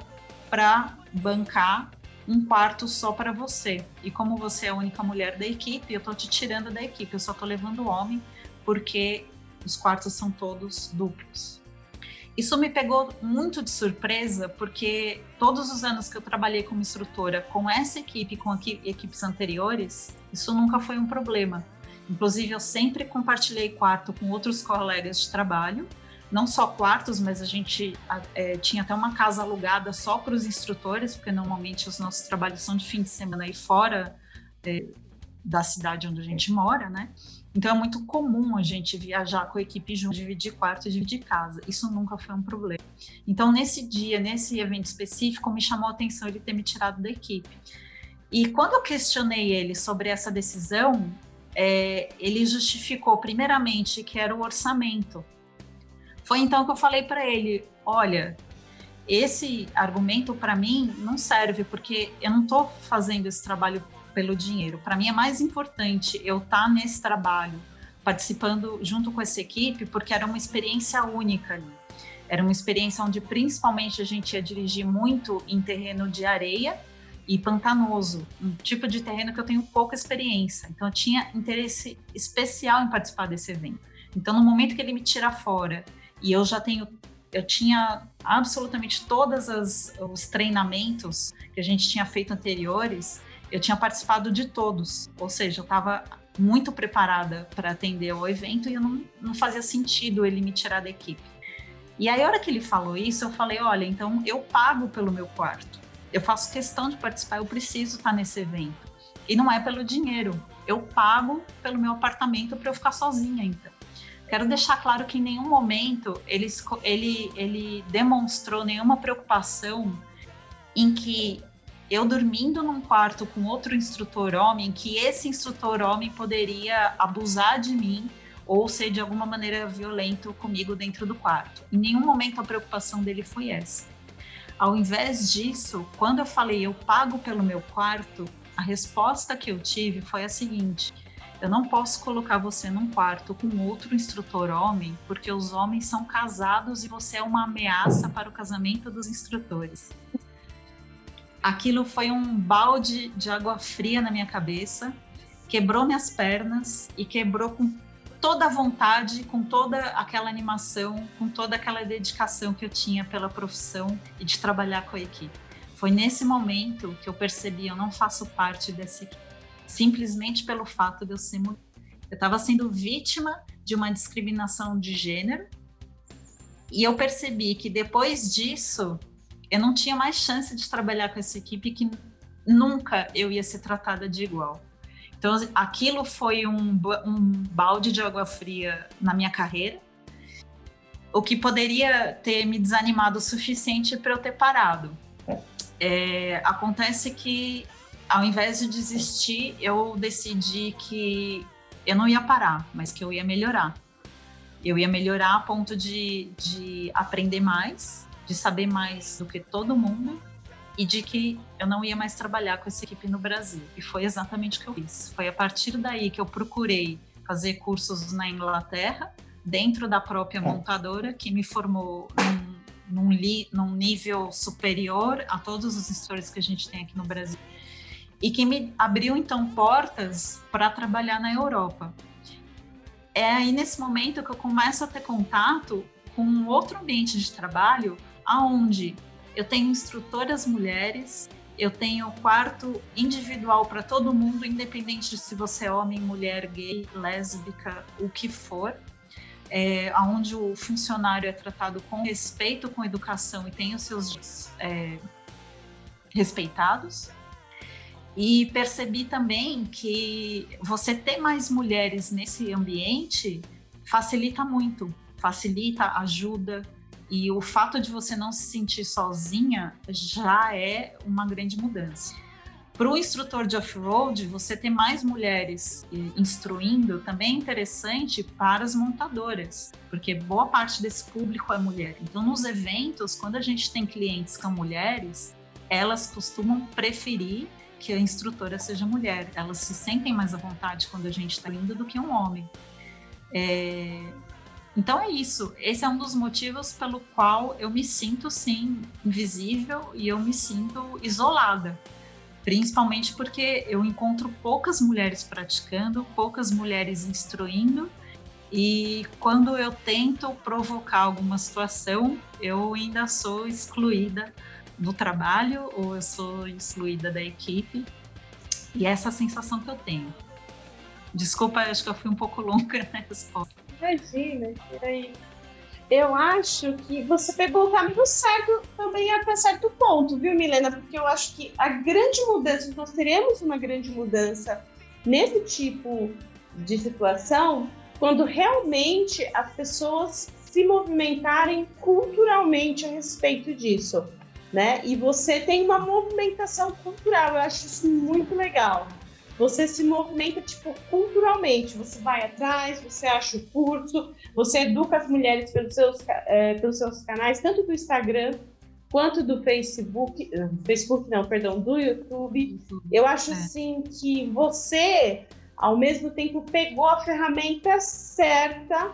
para bancar um quarto só para você. E como você é a única mulher da equipe, eu tô te tirando da equipe. Eu só tô levando homem porque os quartos são todos duplos. Isso me pegou muito de surpresa, porque todos os anos que eu trabalhei como instrutora com essa equipe, com equipes anteriores, isso nunca foi um problema. Inclusive, eu sempre compartilhei quarto com outros colegas de trabalho, não só quartos, mas a gente é, tinha até uma casa alugada só para os instrutores, porque normalmente os nossos trabalhos são de fim de semana aí fora é, da cidade onde a gente mora, né? Então é muito comum a gente viajar com a equipe junto, dividir quarto dividir casa. Isso nunca foi um problema. Então nesse dia, nesse evento específico, me chamou a atenção ele ter me tirado da equipe. E quando eu questionei ele sobre essa decisão, é, ele justificou primeiramente que era o orçamento. Foi então que eu falei para ele: olha, esse argumento para mim não serve porque eu não estou fazendo esse trabalho pelo dinheiro. Para mim é mais importante eu estar tá nesse trabalho, participando junto com essa equipe, porque era uma experiência única ali. Era uma experiência onde principalmente a gente ia dirigir muito em terreno de areia e pantanoso, um tipo de terreno que eu tenho pouca experiência. Então eu tinha interesse especial em participar desse evento. Então no momento que ele me tira fora e eu já tenho eu tinha absolutamente todos os treinamentos que a gente tinha feito anteriores, eu tinha participado de todos, ou seja, eu estava muito preparada para atender ao evento e não, não fazia sentido ele me tirar da equipe. E aí, a hora que ele falou isso, eu falei: olha, então eu pago pelo meu quarto, eu faço questão de participar, eu preciso estar nesse evento. E não é pelo dinheiro, eu pago pelo meu apartamento para eu ficar sozinha, então. Quero deixar claro que em nenhum momento ele, ele, ele demonstrou nenhuma preocupação em que eu dormindo num quarto com outro instrutor homem, que esse instrutor homem poderia abusar de mim ou ser de alguma maneira violento comigo dentro do quarto. Em nenhum momento a preocupação dele foi essa. Ao invés disso, quando eu falei eu pago pelo meu quarto, a resposta que eu tive foi a seguinte: eu não posso colocar você num quarto com outro instrutor homem, porque os homens são casados e você é uma ameaça para o casamento dos instrutores. Aquilo foi um balde de água fria na minha cabeça, quebrou minhas pernas e quebrou com toda a vontade, com toda aquela animação, com toda aquela dedicação que eu tinha pela profissão e de trabalhar com a equipe. Foi nesse momento que eu percebi, eu não faço parte dessa equipe, simplesmente pelo fato de eu ser mulher. Eu estava sendo vítima de uma discriminação de gênero e eu percebi que depois disso eu não tinha mais chance de trabalhar com essa equipe que nunca eu ia ser tratada de igual. Então, aquilo foi um, um balde de água fria na minha carreira, o que poderia ter me desanimado o suficiente para eu ter parado. É, acontece que, ao invés de desistir, eu decidi que eu não ia parar, mas que eu ia melhorar. Eu ia melhorar a ponto de, de aprender mais, de saber mais do que todo mundo e de que eu não ia mais trabalhar com essa equipe no Brasil. E foi exatamente o que eu fiz. Foi a partir daí que eu procurei fazer cursos na Inglaterra, dentro da própria montadora, que me formou num, num, li, num nível superior a todos os instrutores que a gente tem aqui no Brasil. E que me abriu, então, portas para trabalhar na Europa. É aí, nesse momento, que eu começo a ter contato com um outro ambiente de trabalho aonde? Eu tenho instrutoras mulheres, eu tenho quarto individual para todo mundo, independente de se você é homem, mulher, gay, lésbica, o que for, é, onde o funcionário é tratado com respeito, com educação e tem os seus é, respeitados. E percebi também que você ter mais mulheres nesse ambiente facilita muito, facilita, ajuda, e o fato de você não se sentir sozinha já é uma grande mudança. Para o instrutor de off-road, você ter mais mulheres instruindo também é interessante para as montadoras, porque boa parte desse público é mulher. Então, nos eventos, quando a gente tem clientes com mulheres, elas costumam preferir que a instrutora seja mulher. Elas se sentem mais à vontade quando a gente está indo do que um homem. É, então é isso. Esse é um dos motivos pelo qual eu me sinto sim invisível e eu me sinto isolada. Principalmente porque eu encontro poucas mulheres praticando, poucas mulheres instruindo, e quando eu tento provocar alguma situação, eu ainda sou excluída do trabalho ou eu sou excluída da equipe. E essa é a sensação que eu tenho. Desculpa, acho que eu fui um pouco longa na resposta. Imagina, aí. Eu acho que você pegou o caminho certo também até certo ponto, viu, Milena? Porque eu acho que a grande mudança, nós teremos uma grande mudança nesse tipo de situação quando realmente as pessoas se movimentarem culturalmente a respeito disso, né? E você tem uma movimentação cultural, eu acho isso muito legal você se movimenta tipo culturalmente. Você vai atrás, você acha o curso, você educa as mulheres pelos seus, é, pelos seus canais, tanto do Instagram quanto do Facebook, eh, Facebook não, perdão, do YouTube. Eu acho é. assim que você, ao mesmo tempo, pegou a ferramenta certa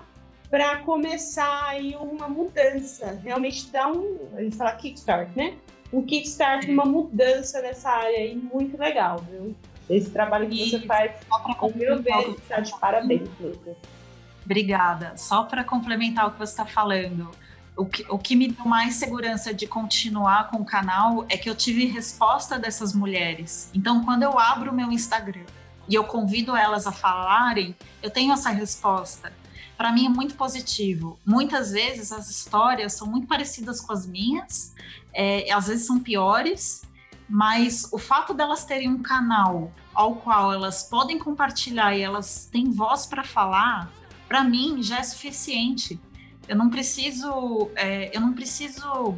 para começar aí uma mudança, realmente dar um, a gente fala kickstart, né? Um kickstart, uma mudança nessa área aí muito legal, viu? Esse trabalho que e você faz, ao meu ver, está de parabéns, Lucas. Obrigada. Só para complementar o que você está falando, o que, o que me deu mais segurança de continuar com o canal é que eu tive resposta dessas mulheres. Então, quando eu abro o meu Instagram e eu convido elas a falarem, eu tenho essa resposta para mim é muito positivo. Muitas vezes as histórias são muito parecidas com as minhas, é, às vezes são piores, mas o fato delas terem um canal ao qual elas podem compartilhar e elas têm voz para falar, para mim já é suficiente. Eu não preciso, é, eu não preciso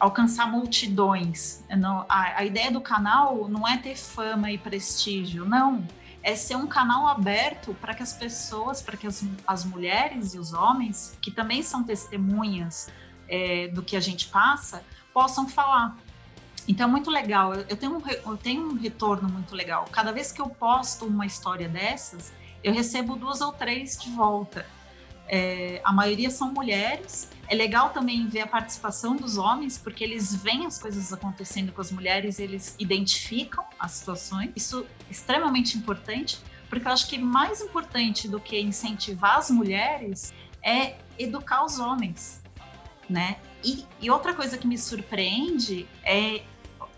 alcançar multidões. Não, a, a ideia do canal não é ter fama e prestígio, não é ser um canal aberto para que as pessoas, para que as, as mulheres e os homens, que também são testemunhas é, do que a gente passa, possam falar. Então é muito legal, eu tenho, um, eu tenho um retorno muito legal. Cada vez que eu posto uma história dessas, eu recebo duas ou três de volta. É, a maioria são mulheres. É legal também ver a participação dos homens, porque eles veem as coisas acontecendo com as mulheres, eles identificam as situações. Isso é extremamente importante, porque eu acho que mais importante do que incentivar as mulheres é educar os homens, né? E, e outra coisa que me surpreende é,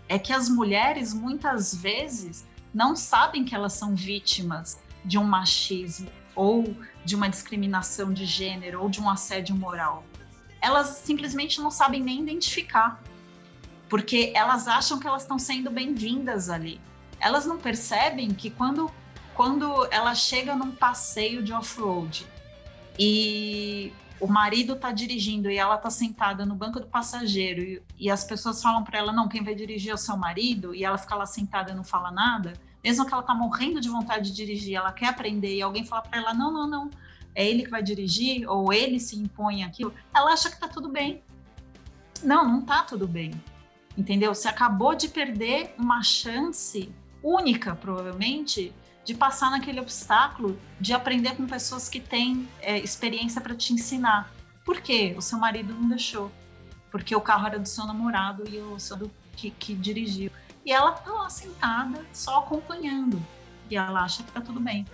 é que as mulheres muitas vezes não sabem que elas são vítimas de um machismo ou de uma discriminação de gênero ou de um assédio moral. Elas simplesmente não sabem nem identificar, porque elas acham que elas estão sendo bem-vindas ali. Elas não percebem que quando, quando ela chega num passeio de off-road e o marido está dirigindo e ela está sentada no banco do passageiro e, e as pessoas falam para ela não quem vai dirigir é o seu marido e ela fica lá sentada e não fala nada mesmo que ela tá morrendo de vontade de dirigir, ela quer aprender e alguém fala para ela: não, não, não, é ele que vai dirigir, ou ele se impõe aquilo, ela acha que tá tudo bem. Não, não tá tudo bem. Entendeu? Você acabou de perder uma chance única, provavelmente, de passar naquele obstáculo, de aprender com pessoas que têm é, experiência para te ensinar. Por quê? O seu marido não deixou. Porque o carro era do seu namorado e o seu que, que dirigiu. E ela tá lá sentada, só acompanhando. E ela acha que tá tudo bem.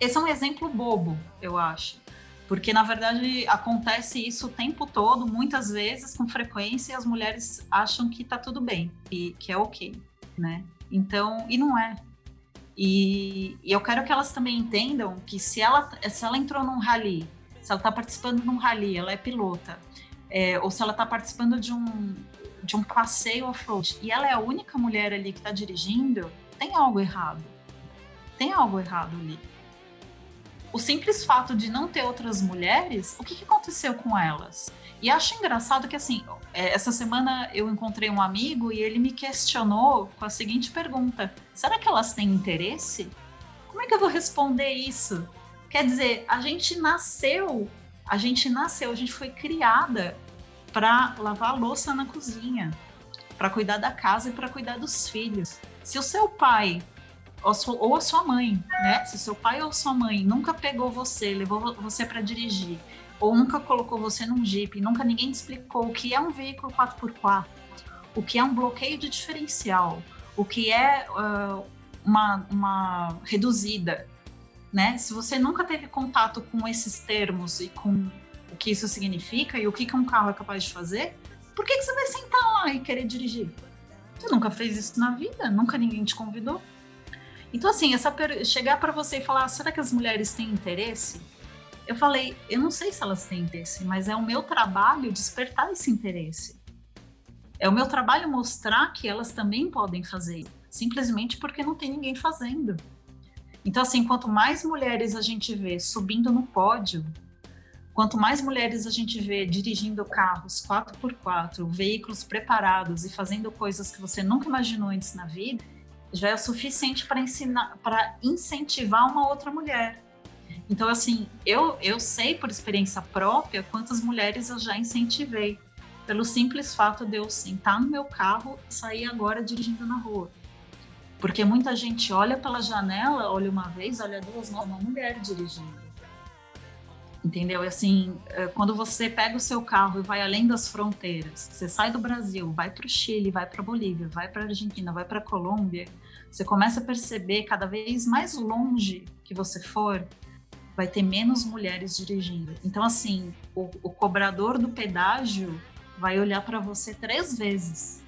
Esse é um exemplo bobo, eu acho. Porque, na verdade, acontece isso o tempo todo, muitas vezes, com frequência, e as mulheres acham que tá tudo bem, e que é ok, né? Então, e não é. E, e eu quero que elas também entendam que se ela, se ela entrou num rally, se ela está participando de um rally, ela é pilota, é, ou se ela está participando de um, de um passeio off-road e ela é a única mulher ali que está dirigindo, tem algo errado. Tem algo errado ali. O simples fato de não ter outras mulheres, o que, que aconteceu com elas? E acho engraçado que, assim, é, essa semana eu encontrei um amigo e ele me questionou com a seguinte pergunta: será que elas têm interesse? Como é que eu vou responder isso? Quer dizer, a gente nasceu, a gente nasceu, a gente foi criada para lavar louça na cozinha, para cuidar da casa e para cuidar dos filhos. Se o seu pai ou a sua mãe, né? Se seu pai ou sua mãe nunca pegou você, levou você para dirigir, ou nunca colocou você num Jeep, nunca ninguém te explicou o que é um veículo 4x4, o que é um bloqueio de diferencial, o que é uh, uma, uma reduzida, né? Se você nunca teve contato com esses termos e com o que isso significa e o que, que um carro é capaz de fazer, por que, que você vai sentar lá e querer dirigir? Você nunca fez isso na vida, nunca ninguém te convidou. Então, assim, essa chegar para você e falar, será que as mulheres têm interesse? Eu falei, eu não sei se elas têm interesse, mas é o meu trabalho despertar esse interesse. É o meu trabalho mostrar que elas também podem fazer, simplesmente porque não tem ninguém fazendo. Então, assim, quanto mais mulheres a gente vê subindo no pódio, Quanto mais mulheres a gente vê dirigindo carros 4x4, veículos preparados e fazendo coisas que você nunca imaginou antes na vida, já é o suficiente para para incentivar uma outra mulher. Então, assim, eu, eu sei por experiência própria quantas mulheres eu já incentivei. pelo simples fato de eu sentar no meu carro e sair agora dirigindo na rua. Porque muita gente olha pela janela, olha uma vez, olha duas, não, uma mulher dirigindo. Entendeu? E assim, é, quando você pega o seu carro e vai além das fronteiras, você sai do Brasil, vai para o Chile, vai para a Bolívia, vai para a Argentina, vai para a Colômbia, você começa a perceber cada vez mais longe que você for, vai ter menos mulheres dirigindo. Então, assim, o, o cobrador do pedágio vai olhar para você três vezes,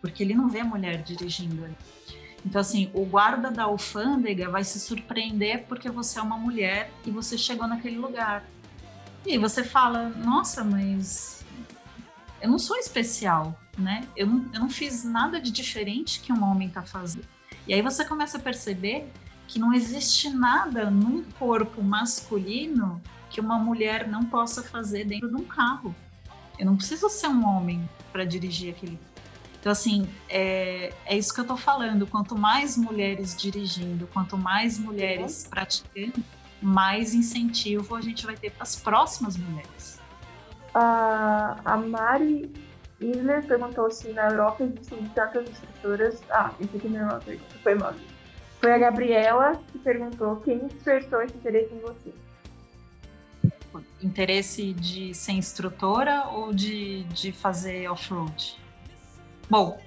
porque ele não vê mulher dirigindo ali. Então, assim, o guarda da alfândega vai se surpreender porque você é uma mulher e você chegou naquele lugar. E você fala, nossa, mas eu não sou especial, né? Eu não, eu não fiz nada de diferente que um homem está fazendo. E aí você começa a perceber que não existe nada num corpo masculino que uma mulher não possa fazer dentro de um carro. Eu não preciso ser um homem para dirigir aquele. Então, assim, é, é isso que eu estou falando. Quanto mais mulheres dirigindo, quanto mais mulheres praticando, mais incentivo a gente vai ter para as próximas mulheres. A, a Mari Isler perguntou se na Europa existem tantas instrutoras. Ah, esse aqui não é uma pergunta, foi mal. Foi a Gabriela que perguntou quem despertou esse interesse em você. Interesse de ser instrutora ou de, de fazer off-road? Bom,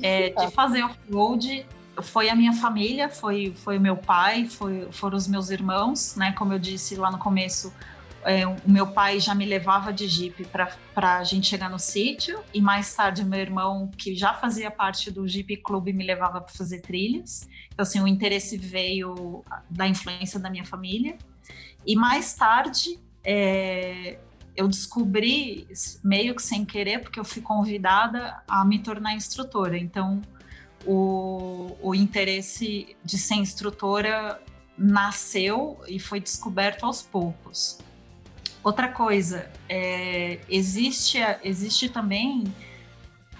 é, de fazer off-road foi a minha família, foi, foi meu pai, foi, foram os meus irmãos, né? Como eu disse lá no começo, é, o meu pai já me levava de jipe para a gente chegar no sítio, e mais tarde meu irmão, que já fazia parte do Jeep Clube, me levava para fazer trilhas. Então, assim, o interesse veio da influência da minha família. E mais tarde, é, eu descobri, meio que sem querer, porque eu fui convidada a me tornar instrutora. Então, o, o interesse de ser instrutora nasceu e foi descoberto aos poucos. Outra coisa, é, existe, existe também,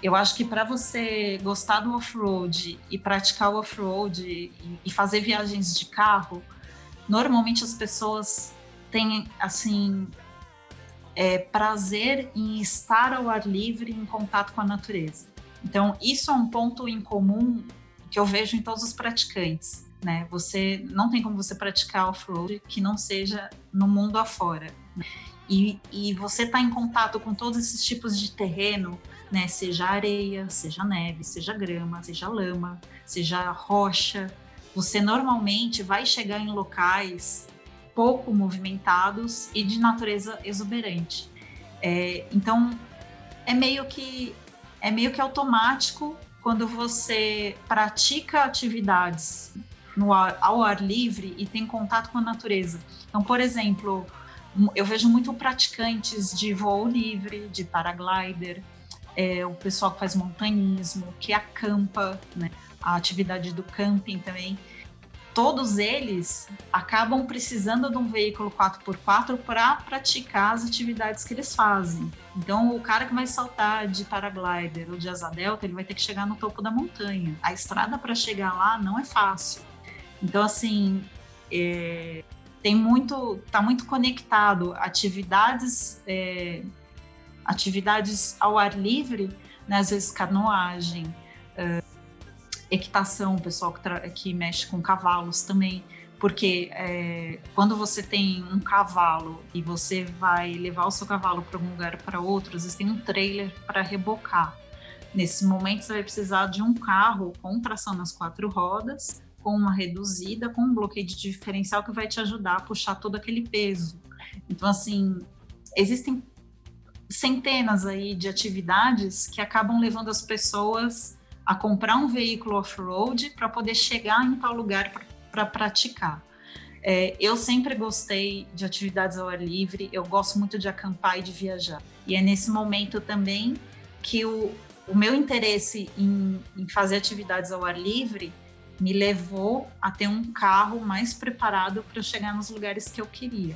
eu acho que para você gostar do off-road e praticar o off-road e, e, fazer viagens de carro, normalmente as pessoas têm, assim, é, prazer em estar ao ar livre, em contato com a natureza. Então, isso é um ponto em comum que eu vejo em todos os praticantes. Né? Você não tem como você praticar off-road que não seja no mundo afora. E, e você está em contato com todos esses tipos de terreno, né? Seja areia, seja neve, seja grama, seja lama, seja rocha. Você normalmente vai chegar em locais pouco movimentados e de natureza exuberante. É, então é meio que é meio que automático quando você pratica atividades no ar, ao ar livre e tem contato com a natureza. Então, por exemplo, eu vejo muito praticantes de voo livre, de paraglider, é, o pessoal que faz montanhismo, que acampa, né? a atividade do camping também. Todos eles acabam precisando de um veículo 4x4 para praticar as atividades que eles fazem. Então, o cara que vai saltar de paraglider ou de asa delta, ele vai ter que chegar no topo da montanha. A estrada para chegar lá não é fácil. Então, assim, é, tem muito, está muito conectado atividades, é, atividades ao ar livre, né, às vezes canoagem, é, equitação, pessoal que, que, mexe com cavalos também, porque é, quando você tem um cavalo e você vai levar o seu cavalo para um lugar para outro, às vezes tem um trailer para rebocar. Nesse momento você vai precisar de um carro com tração nas quatro rodas com uma reduzida, com um bloqueio de diferencial que vai te ajudar a puxar todo aquele peso. Então, assim, existem centenas aí de atividades que acabam levando as pessoas a comprar um veículo off-road para poder chegar em tal lugar para praticar. É, eu sempre gostei de atividades ao ar livre, eu gosto muito de acampar e de viajar. E é nesse momento também que o, o meu interesse em, em fazer atividades ao ar livre me levou a ter um carro mais preparado para chegar nos lugares que eu queria.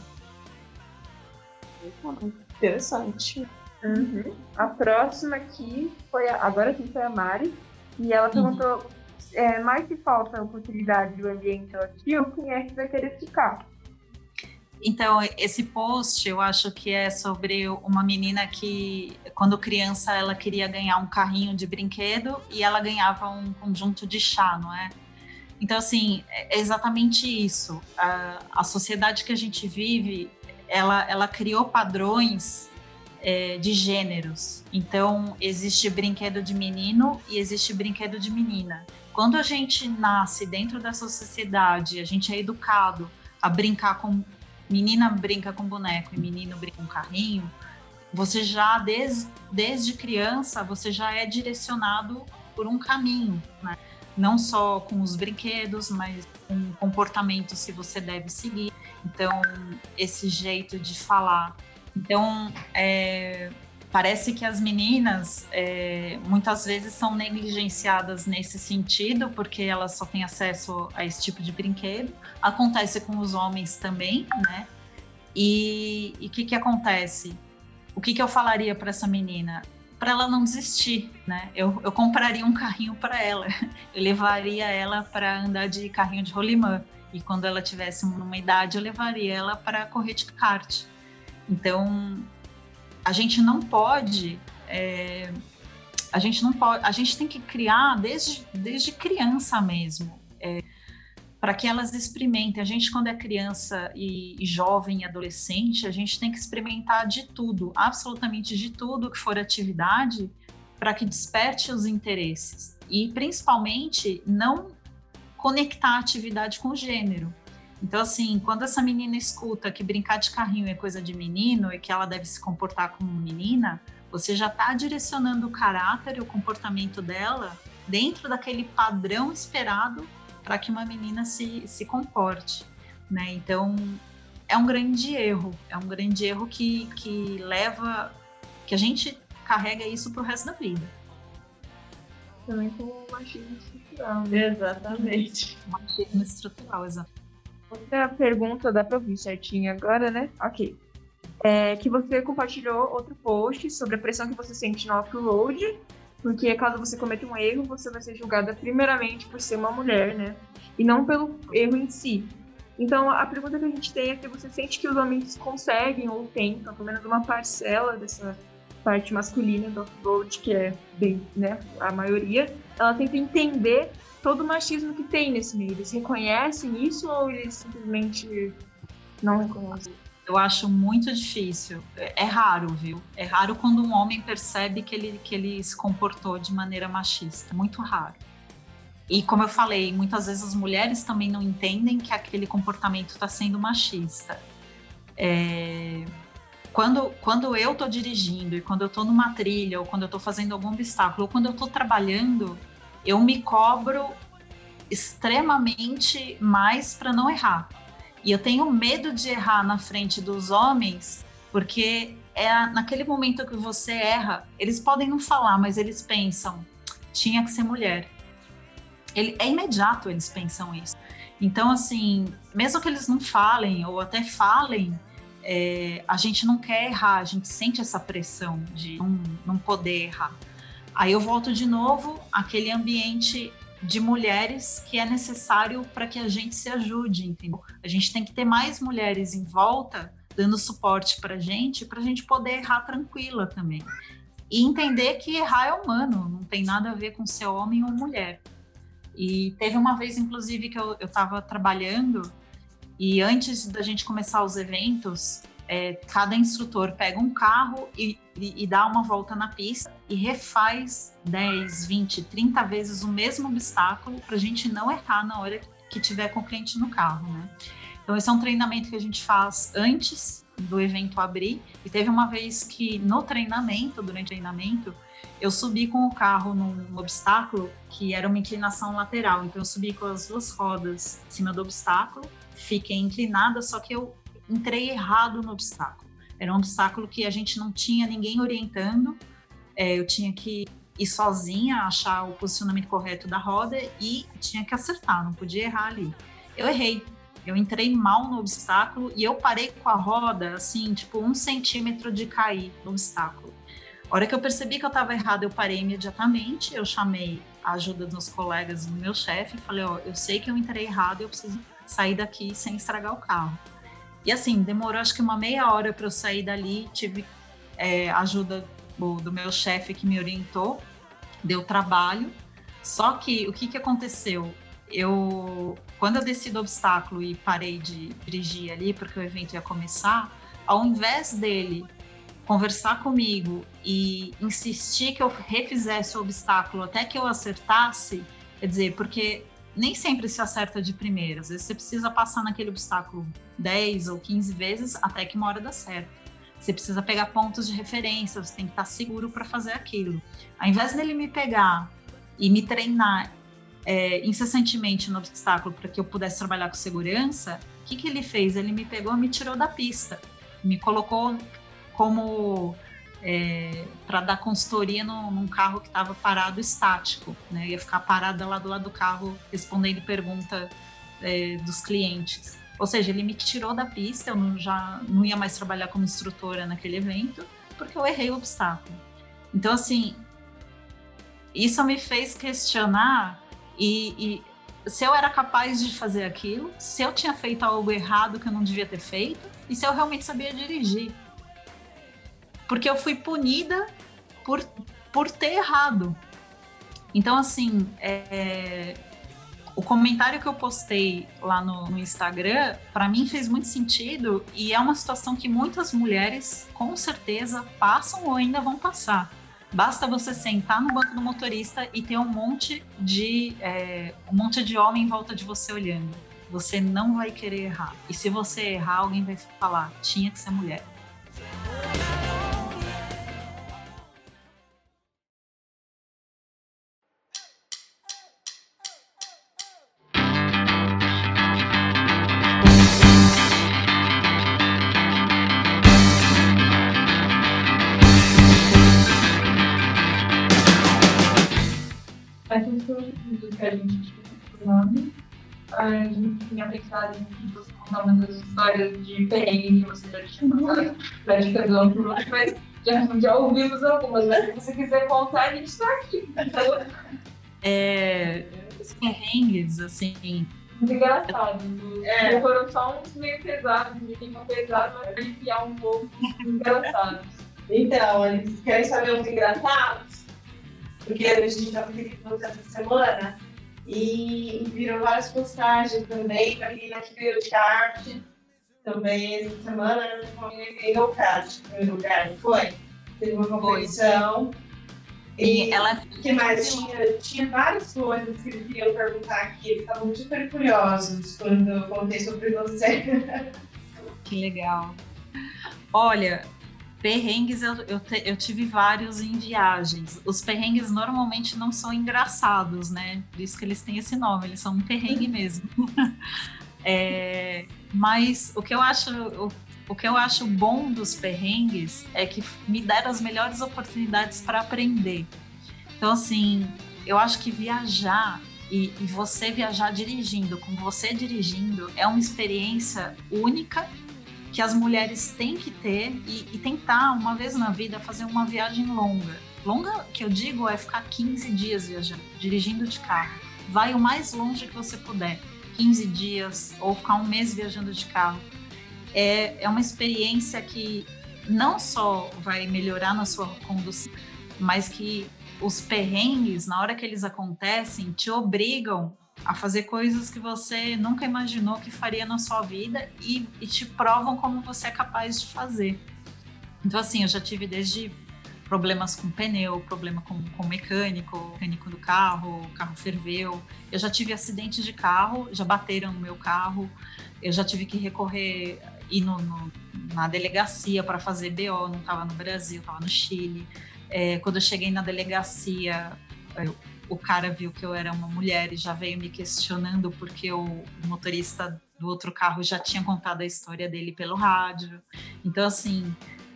Interessante. Uhum. A próxima aqui foi a, agora sim foi a Mari e ela perguntou uhum. é, mais se falta oportunidade do ambiente hostil, quem é que vai querer ficar? Então, esse post eu acho que é sobre uma menina que, quando criança, ela queria ganhar um carrinho de brinquedo e ela ganhava um conjunto de chá, não é? Então, assim, é exatamente isso. A, a sociedade que a gente vive, ela, ela criou padrões é, de gêneros. Então, existe brinquedo de menino e existe brinquedo de menina. Quando a gente nasce dentro dessa sociedade, a gente é educado a brincar com menina brinca com boneco e menino brinca com carrinho, você já desde, desde criança você já é direcionado por um caminho, né? Não só com os brinquedos, mas com comportamentos que você deve seguir. Então, esse jeito de falar. Então, é, parece que as meninas é, muitas vezes são negligenciadas nesse sentido, porque elas só têm acesso a esse tipo de brinquedo. Acontece com os homens também, né? E o que, que acontece? O que, que eu falaria para essa menina? Para ela não desistir, né? Eu, eu compraria um carrinho para ela, eu levaria ela para andar de carrinho de rolimã. E quando ela tivesse uma idade, eu levaria ela para correr de kart. Então, a gente não pode. É, a gente não pode. A gente tem que criar desde, desde criança mesmo. Para que elas experimentem. A gente, quando é criança e, e jovem e adolescente, a gente tem que experimentar de tudo, absolutamente de tudo que for atividade, para que desperte os interesses. E, principalmente, não conectar a atividade com o gênero. Então, assim, quando essa menina escuta que brincar de carrinho é coisa de menino e que ela deve se comportar como menina, você já está direcionando o caráter e o comportamento dela dentro daquele padrão esperado para que uma menina se, se comporte, né? Então é um grande erro, é um grande erro que, que leva, que a gente carrega isso para o resto da vida. Também com o machismo estrutural. Né? Exatamente. Machismo estrutural, exato. Outra pergunta dá para ouvir certinho agora, né? Ok. É que você compartilhou outro post sobre a pressão que você sente no off-road porque caso você cometa um erro, você vai ser julgada primeiramente por ser uma mulher, né? E não pelo erro em si. Então, a pergunta que a gente tem é se você sente que os homens conseguem ou tentam, pelo menos uma parcela dessa parte masculina do off-road, que é bem, né, a maioria, ela tenta entender todo o machismo que tem nesse meio. Eles reconhecem isso ou eles simplesmente não reconhecem? Eu acho muito difícil. É, é raro, viu? É raro quando um homem percebe que ele, que ele se comportou de maneira machista. Muito raro. E como eu falei, muitas vezes as mulheres também não entendem que aquele comportamento está sendo machista. É... Quando, quando eu estou dirigindo e quando eu estou numa trilha ou quando eu estou fazendo algum obstáculo ou quando eu estou trabalhando, eu me cobro extremamente mais para não errar. E eu tenho medo de errar na frente dos homens, porque é naquele momento que você erra, eles podem não falar, mas eles pensam, tinha que ser mulher. Ele, é imediato eles pensam isso. Então, assim, mesmo que eles não falem ou até falem, é, a gente não quer errar, a gente sente essa pressão de não, não poder errar. Aí eu volto de novo àquele ambiente de mulheres que é necessário para que a gente se ajude, entendeu? A gente tem que ter mais mulheres em volta dando suporte para a gente, para a gente poder errar tranquila também. E entender que errar é humano, não tem nada a ver com ser homem ou mulher. E teve uma vez, inclusive, que eu estava trabalhando e antes da gente começar os eventos, é, cada instrutor pega um carro e, e, e, dá uma volta na pista e refaz 10, 20, 30 vezes o mesmo obstáculo para a gente não errar na hora que tiver com o cliente no carro, né? Então, esse é um treinamento que a gente faz antes do evento abrir. E teve uma vez que no treinamento, durante o treinamento, eu subi com o carro num obstáculo que era uma inclinação lateral. Então, eu subi com as duas rodas em cima do obstáculo, fiquei inclinada, só que eu entrei errado no obstáculo. Era um obstáculo que a gente não tinha ninguém orientando, é, eu tinha que ir sozinha, achar o posicionamento correto da roda e tinha que acertar, não podia errar ali. Eu errei, eu entrei mal no obstáculo e eu parei com a roda, assim, tipo, um centímetro de cair no obstáculo. A hora que eu percebi que eu estava errado, eu parei imediatamente, eu chamei a ajuda dos colegas do meu chefe e falei, ó, eu sei que eu entrei errado, eu preciso sair daqui sem estragar o carro. E assim, demorou acho que uma meia hora para eu sair dali, tive é, ajuda do, do meu chefe que me orientou, deu trabalho. Só que o que, que aconteceu? Eu, quando eu desci do obstáculo e parei de dirigir ali, porque o evento ia começar, ao invés dele conversar comigo e insistir que eu refizesse o obstáculo até que eu acertasse, quer dizer, porque nem sempre se acerta de primeira, às vezes você precisa passar naquele obstáculo 10 ou 15 vezes até que uma hora dá certo. Você precisa pegar pontos de referência, você tem que estar seguro para fazer aquilo. Ao invés dele me pegar e me treinar é, incessantemente no obstáculo para que eu pudesse trabalhar com segurança, o que, que ele fez? Ele me pegou me tirou da pista, me colocou como é, para dar consultoria no, num carro que estava parado estático, né? Ia ficar parada lá do lado do carro respondendo pergunta é, dos clientes. Ou seja, ele me tirou da pista, eu não, já não ia mais trabalhar como instrutora naquele evento, porque eu errei o obstáculo. Então, assim, isso me fez questionar e, e se eu era capaz de fazer aquilo, se eu tinha feito algo errado que eu não devia ter feito, e se eu realmente sabia dirigir porque eu fui punida por, por ter errado. Então, assim, é, o comentário que eu postei lá no, no Instagram, para mim fez muito sentido e é uma situação que muitas mulheres, com certeza, passam ou ainda vão passar. Basta você sentar no banco do motorista e ter um monte de é, um monte de homem em volta de você olhando. Você não vai querer errar. E se você errar, alguém vai falar: tinha que ser mulher. A gente tinha pensado em você contar umas histórias de perrengue que você já tinha passado mas já, já ouvimos algumas, mas se você quiser contar, a gente está aqui. É, os perrengues, assim. Muito engraçado. É. Foram só uns meio pesados, de clima pesado, mas aliviar um pouco engraçados. Então, eles querem saber uns engraçados? Porque a gente já fez essa semana e viram várias postagens também para quem não viu o chart. Também essa semana em o kart, primeiro lugar, não foi? Teve uma competição. E ela que mais? Tinha, tinha várias coisas que eles queriam perguntar aqui. Eles estavam super curiosos quando eu contei sobre você. Que legal. Olha, Perrengues eu, eu, te, eu, tive vários em viagens. Os perrengues normalmente não são engraçados, né? Por isso que eles têm esse nome, eles são um perrengue mesmo. é, mas o que eu acho. O, o que eu acho bom dos perrengues é que me deram as melhores oportunidades para aprender. Então, assim, eu acho que viajar e, e, você viajar dirigindo, com você dirigindo, é uma experiência única que as mulheres têm que ter e, e, tentar, uma vez na vida, fazer uma viagem longa. Longa, que eu digo, é ficar 15 dias viajando, dirigindo de carro. Vai o mais longe que você puder, 15 dias, ou ficar um mês viajando de carro. É, é uma experiência que não só vai melhorar na sua condução, mas que os perrengues, na hora que eles acontecem, te obrigam a fazer coisas que você nunca imaginou que faria na sua vida e, e te provam como você é capaz de fazer. Então, assim, eu já tive desde problemas com pneu, problema com, com mecânico, mecânico do carro, o carro ferveu. Eu já tive acidente de carro, já bateram no meu carro. Eu já tive que recorrer ir no, no, na delegacia para fazer BO, não estava no Brasil, estava no Chile. É, quando eu cheguei na delegacia, eu, o cara viu que eu era uma mulher e já veio me questionando porque o motorista do outro carro já tinha contado a história dele pelo rádio. Então, assim,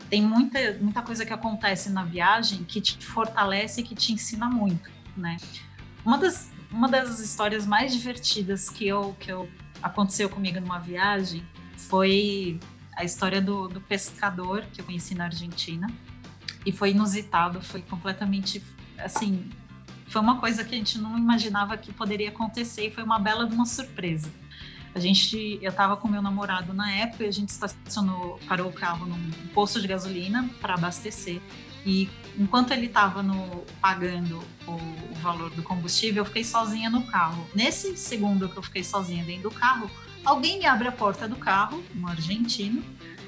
tem muita, muita coisa que acontece na viagem que te fortalece e que te ensina muito, né? Uma das, uma das histórias mais divertidas que eu, que eu aconteceu comigo numa viagem foi a história do, do pescador que eu conheci na Argentina. E foi inusitado, foi completamente, assim, foi uma coisa que a gente não imaginava que poderia acontecer e foi uma bela de uma surpresa. A gente, eu estava com meu namorado na época e a gente estacionou, parou o carro num posto de gasolina para abastecer. E enquanto ele estava pagando o, o, valor do combustível, eu fiquei sozinha no carro. Nesse segundo que eu fiquei sozinha dentro do carro, alguém me abre a porta do carro, um argentino,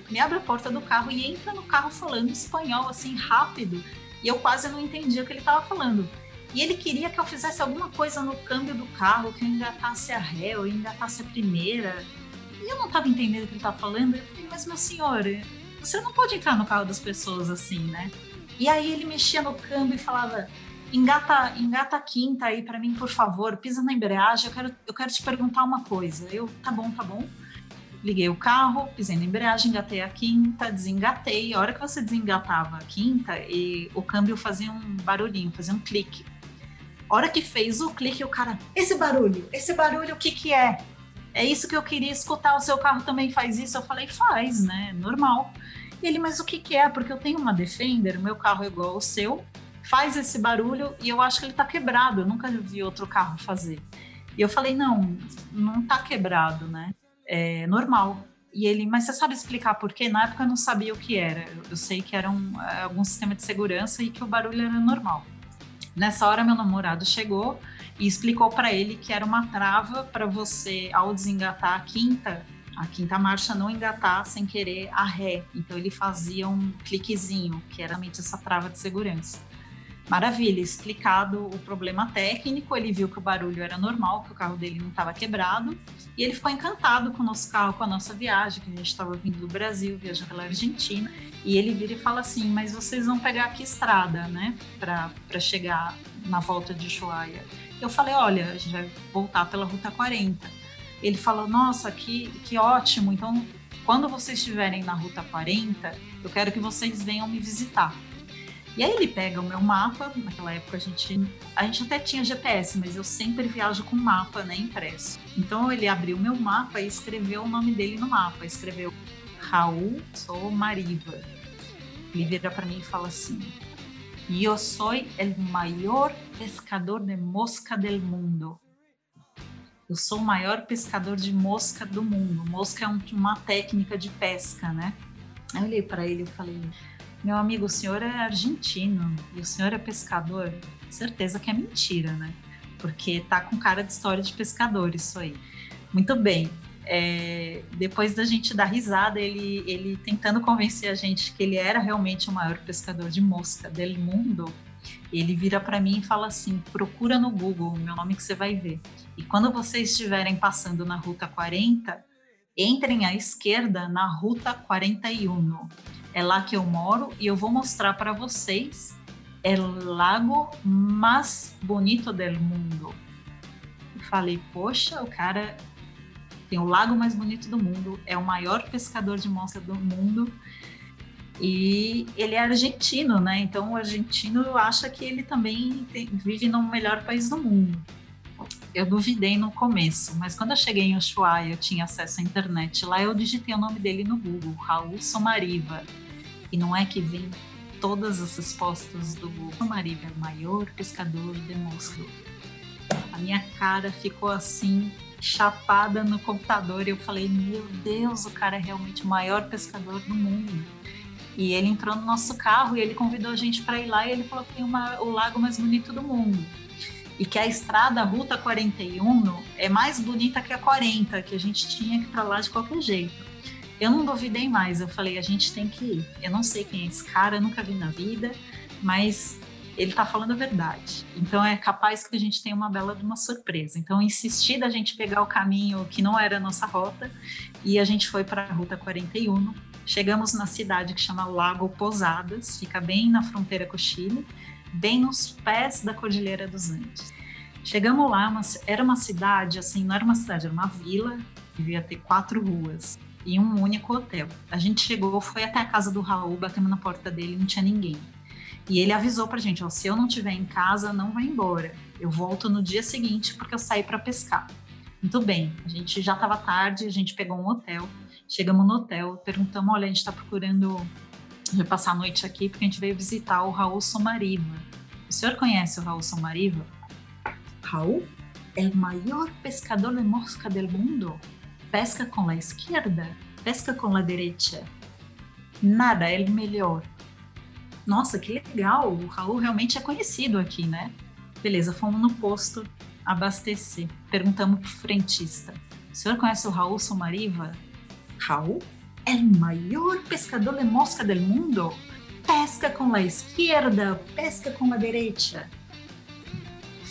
me abre a porta do carro e entra no carro falando espanhol assim rápido. E eu quase não entendia o que ele estava falando. E ele queria que eu fizesse alguma coisa no câmbio do carro, que eu engatasse a ré, ou engatasse a primeira. E eu não estava entendendo o que ele estava falando. Eu falei, mas meu senhor, você não pode entrar no carro das pessoas assim, né? E aí ele mexia no câmbio e falava: engata, engata a quinta aí para mim, por favor, pisa na embreagem, eu quero, eu quero te perguntar uma coisa. Eu, tá bom, tá bom. Liguei o carro, pisei na embreagem, engatei a quinta, desengatei. A hora que você desengatava a quinta, e o câmbio fazia um barulhinho, fazia um clique. Hora que fez o clique, o cara, esse barulho, esse barulho, o que que é? É isso que eu queria escutar, o seu carro também faz isso? Eu falei, faz, né? Normal. E ele, mas o que que é? Porque eu tenho uma Defender, meu carro é igual ao seu, faz esse barulho e eu acho que ele tá quebrado, eu nunca vi outro carro fazer. E eu falei, não, não tá quebrado, né? É normal. E ele, mas você sabe explicar por quê? Na época eu não sabia o que era. Eu sei que era um, algum sistema de segurança e que o barulho era normal. Nessa hora, meu namorado chegou e explicou para ele que era uma trava para você, ao desengatar a quinta, a quinta marcha não engatar sem querer a ré. Então ele fazia um cliquezinho, que era realmente essa trava de segurança. Maravilha, explicado o problema técnico, ele viu que o barulho era normal, que o carro dele não estava quebrado, e ele ficou encantado com o nosso carro, com a nossa viagem, que a gente estava vindo do Brasil, viajando pela Argentina, e ele vira e fala assim, mas vocês vão pegar aqui estrada, né, para chegar na volta de Ushuaia. Eu falei, olha, a gente vai voltar pela Ruta 40. Ele falou, nossa, que, que ótimo, então quando vocês estiverem na Ruta 40, eu quero que vocês venham me visitar. E aí ele pega o meu mapa, naquela época a gente, a gente até tinha GPS, mas eu sempre viajo com mapa, né, impresso. Então ele abriu meu mapa e escreveu o nome dele no mapa, escreveu Raul Sou Mariva. Ele vira para mim e fala assim: Eu sou o maior pescador de mosca do mundo. Eu sou o maior pescador de mosca do mundo. Mosca é uma técnica de pesca, né? Eu olhei para ele e falei: meu amigo, o senhor é argentino e o senhor é pescador? Certeza que é mentira, né? Porque tá com cara de história de pescador isso aí. Muito bem. É, depois da gente dar risada, ele, ele tentando convencer a gente que ele era realmente o maior pescador de mosca do mundo, ele vira para mim e fala assim: procura no Google o meu nome que você vai ver. E quando vocês estiverem passando na Ruta 40, entrem à esquerda na Ruta 41 é lá que eu moro e eu vou mostrar para vocês o lago mais bonito do mundo. Eu falei, poxa, o cara tem o lago mais bonito do mundo, é o maior pescador de mosca do mundo e ele é argentino, né? Então o argentino acha que ele também tem, vive no melhor país do mundo. Eu duvidei no começo, mas quando eu cheguei em Ushuaia, eu tinha acesso à internet. Lá eu digitei o nome dele no Google, Raul Somariva. E não é que vem todas as respostas do. Mariva é o maior pescador de mosca. A minha cara ficou assim, chapada no computador. E eu falei, meu Deus, o cara é realmente o maior pescador do mundo. E ele entrou no nosso carro e ele convidou a gente para ir lá e ele falou que tem uma, o lago mais bonito do mundo. E que a estrada, a Ruta 41, é mais bonita que a 40, que a gente tinha que ir para lá de qualquer jeito. Eu não duvidei mais, eu falei, a gente tem que ir. Eu não sei quem é esse cara, eu nunca vi na vida, mas ele tá falando a verdade. Então é capaz que a gente tenha uma bela de uma surpresa. Então insisti da gente pegar o caminho que não era a nossa rota e a gente foi para a Ruta 41. Chegamos na cidade que chama Lago Posadas, fica bem na fronteira com o Chile, bem nos pés da Cordilheira dos Andes. Chegamos lá, era uma cidade, assim, não era uma cidade, era uma vila, devia ter quatro ruas e um único hotel. A gente chegou, foi até a casa do Raul, batemos na porta dele, não tinha ninguém. E ele avisou pra gente, ó, se eu não estiver em casa, não vai embora. Eu volto no dia seguinte porque eu saí para pescar. Muito bem, a gente já estava tarde, a gente pegou um hotel, chegamos no hotel, perguntamos, olha, a gente está procurando passar a noite aqui porque a gente veio visitar o Raul Somariva. O senhor conhece o Raul Somariva? Raul? É o maior pescador de mosca do mundo? Pesca com a esquerda, pesca com a direita. Nada é melhor. Nossa, que legal! O Raul realmente é conhecido aqui, né? Beleza, fomos no posto abastecer. Perguntamos pro frentista: O senhor conhece o Raul Somariva? Raul? É o maior pescador de mosca do mundo? Pesca com a esquerda, pesca com a direita.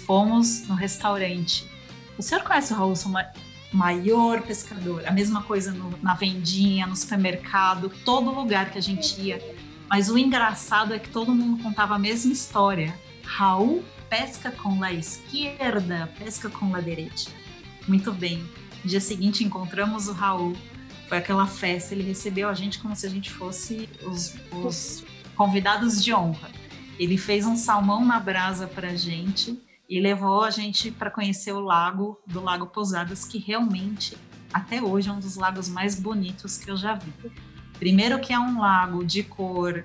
Fomos no restaurante. O senhor conhece o Raul Somariva? Maior pescador. A mesma coisa no, na vendinha, no supermercado, todo lugar que a gente ia. Mas o engraçado é que todo mundo contava a mesma história. Raul pesca com a esquerda, pesca com a direita. Muito bem. No dia seguinte encontramos o Raul. Foi aquela festa, ele recebeu a gente como se a gente fosse os, os convidados de honra. Ele fez um salmão na brasa para a gente e levou a gente para conhecer o lago do Lago Pousadas, que realmente até hoje é um dos lagos mais bonitos que eu já vi. Primeiro que é um lago de cor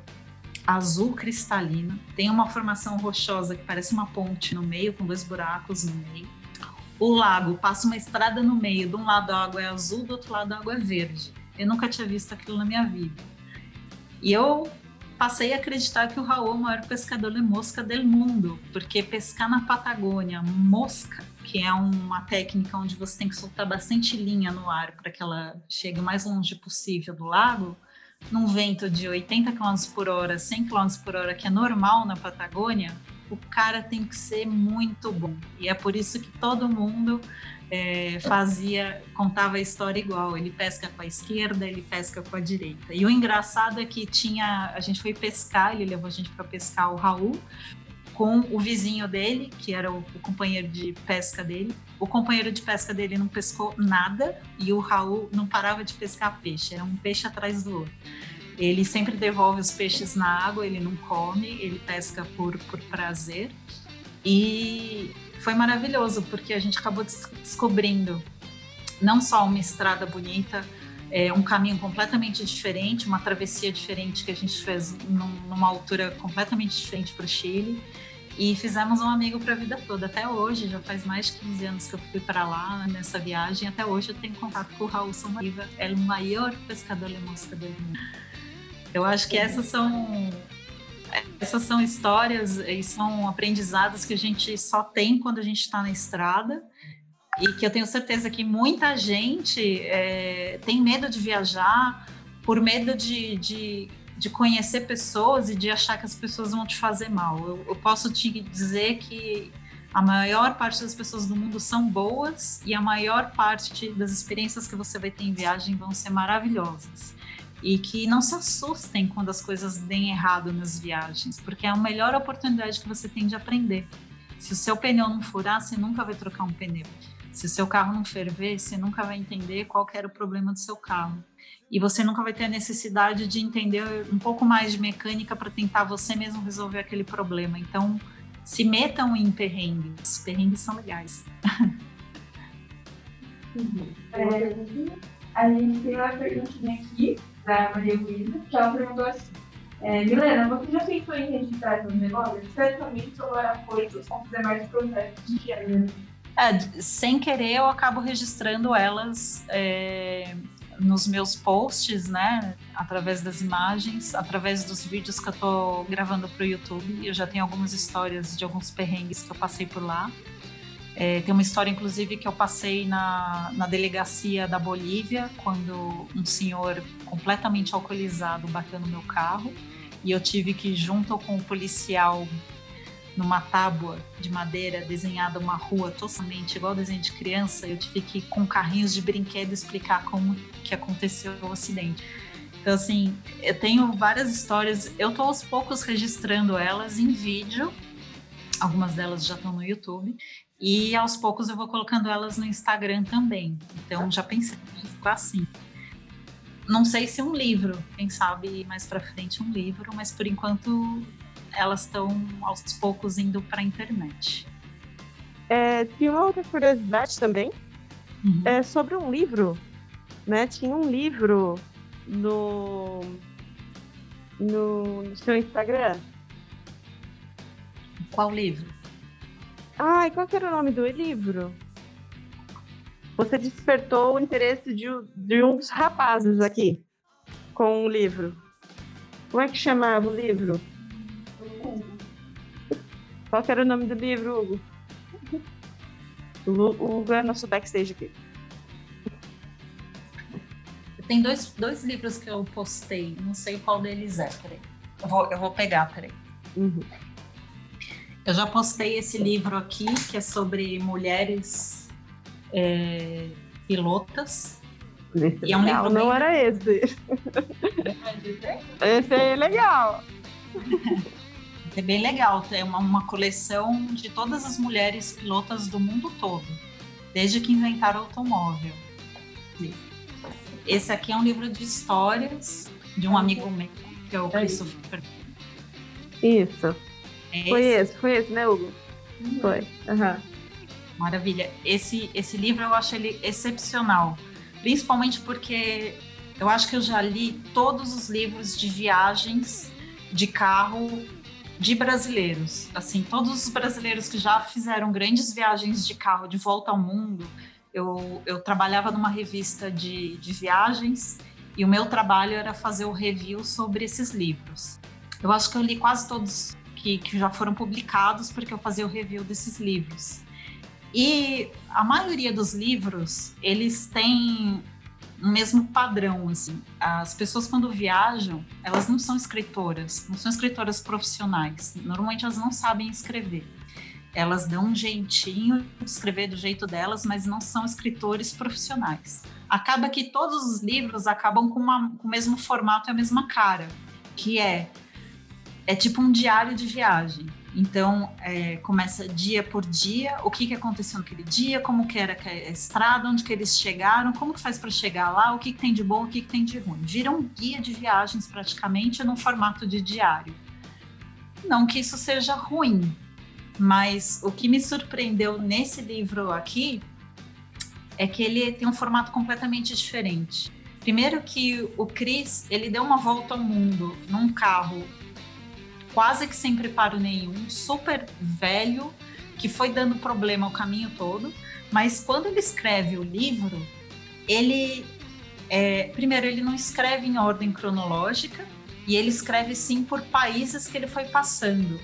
azul cristalina, tem uma formação rochosa que parece uma ponte no meio, com dois buracos no meio. O lago passa uma estrada no meio, de um lado a água é azul, do outro lado a água é verde. Eu nunca tinha visto aquilo na minha vida. E eu passei a acreditar que o Raul é o maior pescador de mosca do mundo, porque pescar na Patagônia, mosca, que é uma técnica onde você tem que soltar bastante linha no ar para que ela chegue o mais longe possível do lago, num vento de 80 km por hora, 100 km por hora, que é normal na Patagônia, o cara tem que ser muito bom. E é por isso que todo mundo é, fazia, contava a história igual. Ele pesca com a esquerda, ele pesca com a direita. E o engraçado é que tinha, a gente foi pescar, ele levou a gente para pescar o Raul com o vizinho dele, que era o, o, companheiro de pesca dele. O companheiro de pesca dele não pescou nada e o Raul não parava de pescar peixe, era um peixe atrás do outro. Ele sempre devolve os peixes na água, ele não come, ele pesca por, por prazer. E foi maravilhoso, porque a gente acabou descobrindo não só uma estrada bonita, é, um caminho completamente diferente, uma travessia diferente que a gente fez num, numa altura completamente diferente para o Chile. E fizemos um amigo para a vida toda. Até hoje, já faz mais de 15 anos que eu fui para lá nessa viagem. Até hoje eu tenho contato com o Raul Somariva, é o maior pescador de mosca do mundo. Eu acho que essas são essas são histórias e são aprendizados que a gente só tem quando a gente está na estrada e que eu tenho certeza que muita gente é, tem medo de viajar por medo de, de, de, conhecer pessoas e de achar que as pessoas vão te fazer mal. Eu, eu posso te dizer que a maior parte das pessoas do mundo são boas e a maior parte das experiências que você vai ter em viagem vão ser maravilhosas. E que não se assustem quando as coisas deem errado nas viagens, porque é a melhor oportunidade que você tem de aprender. Se o seu pneu não furar, você nunca vai trocar um pneu. Se o seu carro não ferver, você nunca vai entender qual era o problema do seu carro. E você nunca vai ter a necessidade de entender um pouco mais de mecânica para tentar você mesmo resolver aquele problema. Então, se metam em perrengues. Perrengues são legais. É, a gente tem uma perguntinha aqui da Maria Luísa, que ela perguntou assim. É, Milena, você já pensou em registrar seus negócios, especialmente sobre apoios com os demais projetos de gênero? É, sem querer, eu acabo registrando elas é, nos meus posts, né? Através das imagens, através dos vídeos que eu tô gravando para o YouTube. Eu já tenho algumas histórias de alguns perrengues que eu passei por lá. É, tem uma história, inclusive, que eu passei na, na delegacia da Bolívia, quando um senhor completamente alcoolizado bateu no meu carro e eu tive que, junto com o policial numa tábua de madeira desenhada uma rua totalmente igual desenho de criança, eu tive que com carrinhos de brinquedo explicar como que aconteceu o acidente. Então assim, eu tenho várias histórias, eu tô aos poucos registrando elas em vídeo. Algumas delas já estão no YouTube e aos poucos eu vou colocando elas no Instagram também. Então já pensei em registrar assim. Não sei se um livro, quem sabe mais para frente um livro, mas por enquanto elas estão aos poucos indo para a internet. É, tinha uma outra curiosidade também, uhum. é sobre um livro, né? Tinha um livro no, no, no seu Instagram. Qual livro? Ai, qual que era o nome do livro? Você despertou o interesse de, de um dos rapazes aqui com o livro. Como é que chamava o livro? Qual era o nome do livro, Hugo? O Hugo é nosso backstage aqui. Tem dois, dois livros que eu postei, não sei qual deles é, peraí. Eu vou, eu vou pegar, peraí. Uhum. Eu já postei esse livro aqui, que é sobre mulheres é, pilotas. Esse e é um livro não bem... era esse. esse é legal. É bem legal, é uma, uma coleção de todas as mulheres pilotas do mundo todo, desde que inventaram o automóvel. Esse aqui é um livro de histórias de um amigo meu, que é o Christopher. Isso. Esse. Foi esse, foi esse, né, Hugo? Uhum. Foi. Uhum. Maravilha. Esse, esse livro eu acho ele excepcional, principalmente porque eu acho que eu já li todos os livros de viagens de carro de brasileiros. Assim, todos os brasileiros que já fizeram grandes viagens de carro de volta ao mundo. Eu, eu trabalhava numa revista de, de viagens e o meu trabalho era fazer o review sobre esses livros. Eu acho que eu li quase todos que, que já foram publicados, porque eu fazia o review desses livros. E a maioria dos livros, eles têm um mesmo padrão, assim. As pessoas quando viajam, elas não são escritoras, não são escritoras profissionais. Normalmente elas não sabem escrever. Elas dão um jeitinho de escrever do jeito delas, mas não são escritores profissionais. Acaba que todos os livros acabam com, uma, com o mesmo formato e a mesma cara, que é é tipo um diário de viagem. Então, é, começa dia por dia, o que, que aconteceu naquele dia, como que era a estrada, onde que eles chegaram, como que faz para chegar lá, o que, que tem de bom, o que, que tem de ruim. Vira um guia de viagens praticamente no formato de diário. Não que isso seja ruim, mas o que me surpreendeu nesse livro aqui é que ele tem um formato completamente diferente. Primeiro que o Chris, ele deu uma volta ao mundo num carro quase que sem preparo nenhum, super velho, que foi dando problema o caminho todo. Mas quando ele escreve o livro, ele é, primeiro ele não escreve em ordem cronológica e ele escreve sim por países que ele foi passando.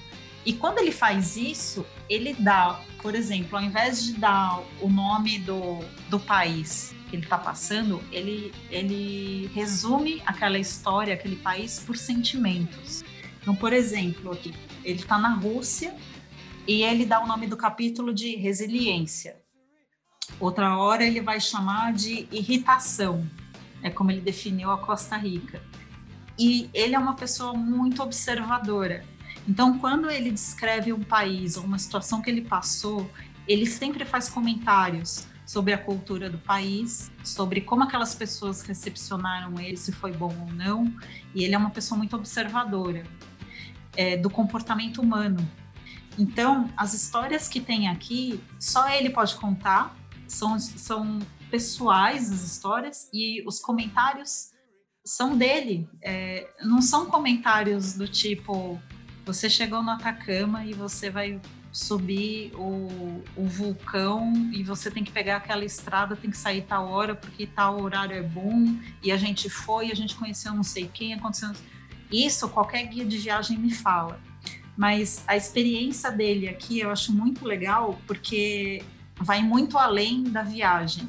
E quando ele faz isso, ele dá, por exemplo, ao invés de dar o nome do, do país que ele está passando, ele, ele resume aquela história, aquele país por sentimentos. Então, por exemplo, aqui, ele está na Rússia e ele dá o nome do capítulo de resiliência. Outra hora ele vai chamar de irritação, é como ele definiu a Costa Rica. E ele é uma pessoa muito observadora. Então, quando ele descreve um país ou uma situação que ele passou, ele sempre faz comentários sobre a cultura do país, sobre como aquelas pessoas recepcionaram ele, se foi bom ou não. E ele é uma pessoa muito observadora é, do comportamento humano. Então, as histórias que tem aqui, só ele pode contar, são, são pessoais as histórias, e os comentários são dele. É, não são comentários do tipo: você chegou no Atacama e você vai subir o, o, vulcão e você tem que pegar aquela estrada, tem que sair tal hora porque tal horário é bom e a gente foi, a gente conheceu não sei quem, aconteceu. Isso qualquer guia de viagem me fala. Mas a experiência dele aqui eu acho muito legal porque vai muito além da viagem.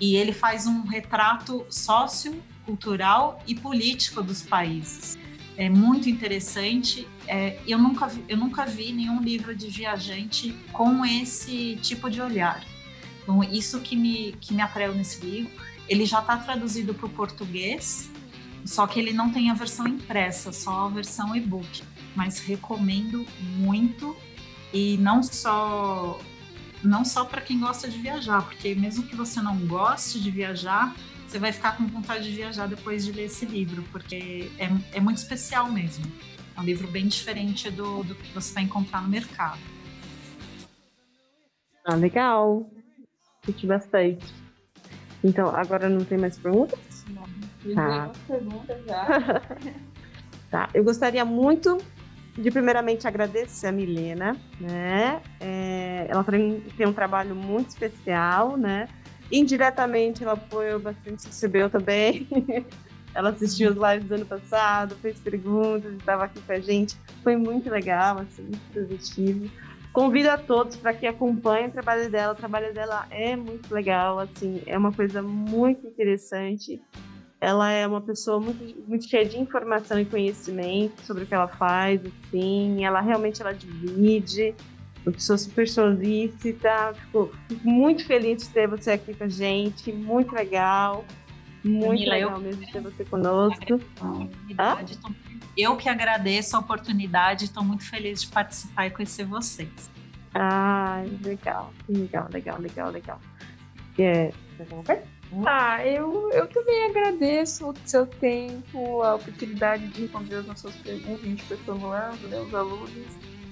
E ele faz um retrato sociocultural e político dos países. É muito interessante. É, eu, nunca eu nunca vi nenhum livro de viajante com esse tipo de olhar. Então, isso que me, que me atraiu nesse livro. Ele já está traduzido para o português, só que ele não tem a versão impressa, só a versão e-book. Mas recomendo muito e não só não só para quem gosta de viajar, porque mesmo que você não goste de viajar, você vai ficar com vontade de viajar depois de ler esse livro, porque é, é muito especial mesmo. É um livro bem diferente do, do que você vai encontrar no mercado. Ah, legal. Curti bastante. Então, agora não tem mais perguntas? Tá. já. tá. Eu gostaria muito de primeiramente agradecer a Milena, né? É, ela tem, tem um trabalho muito especial, né? indiretamente ela apoiou bastante, recebeu também. ela assistiu os lives do ano passado, fez perguntas, estava aqui com a gente. Foi muito legal, assim, muito positivo. Convido a todos para que acompanhem o trabalho dela. O trabalho dela é muito legal, assim, é uma coisa muito interessante. Ela é uma pessoa muito, muito cheia de informação e conhecimento sobre o que ela faz, assim. Ela realmente ela divide, uma pessoa super solícita. Fico, fico muito feliz de ter você aqui com a gente, muito legal. Muito Camila, legal eu... mesmo ter você conosco. Ah? Eu que agradeço a oportunidade, estou muito feliz de participar e conhecer vocês. Ah, legal, legal, legal, legal, legal. É, ah, eu, eu também agradeço o seu tempo, a oportunidade de responder as nossas perguntas, a gente foi formulando, né, os alunos,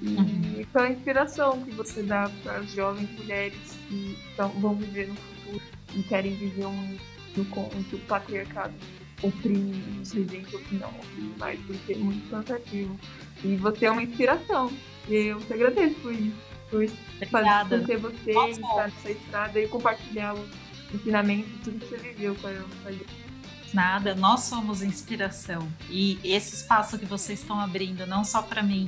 e uhum. pela inspiração que você dá para as jovens mulheres que vão viver no futuro e querem viver um no que o patriarcado oprime, ou que não oprime mais, porque é muito cansativo. E você é uma inspiração. E eu te agradeço por isso. Por, fazer, por ter você Nossa. estar nessa estrada e compartilhar os ensinamentos, tudo que você viveu com a. Nada, nós somos inspiração. E esse espaço que vocês estão abrindo, não só para mim,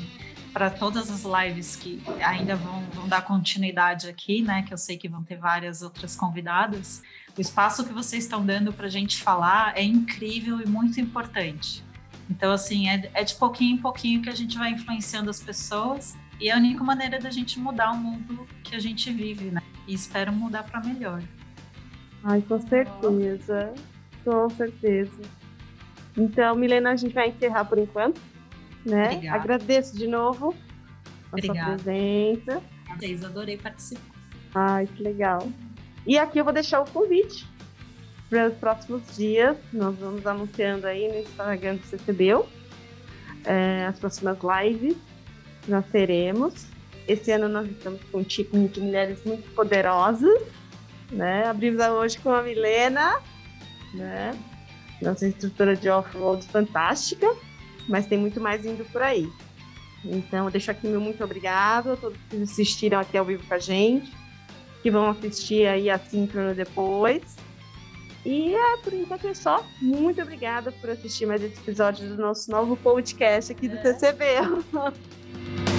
para todas as lives que ainda vão, vão, dar continuidade aqui, né? Que eu sei que vão ter várias outras convidadas. O espaço que vocês estão dando para a gente falar é incrível e muito importante. Então, assim, é, é, de pouquinho em pouquinho que a gente vai influenciando as pessoas e é a única maneira da gente mudar o mundo que a gente vive, né? E espero mudar para melhor. Ai, com certeza. Com certeza. Então, Milena, a gente vai encerrar por enquanto. Né? Obrigada. Agradeço de novo a Obrigada. sua presença. Vocês, adorei participar. Ai, que legal. E aqui eu vou deixar o convite para os próximos dias. Nós vamos anunciando aí no Instagram do CCBU é, as próximas lives que nós teremos. Esse ano nós estamos com um time de mulheres muito poderosas. Né? Abrimos hoje com a Milena, né? nossa instrutora de off-road fantástica, mas tem muito mais indo por aí. Então, eu deixo aqui meu muito obrigado a todos que assistiram aqui ao vivo com a gente que vão assistir aí a síncrono depois. E é, por enquanto é só. Muito obrigada por assistir mais esse episódio do nosso novo podcast aqui do TCB.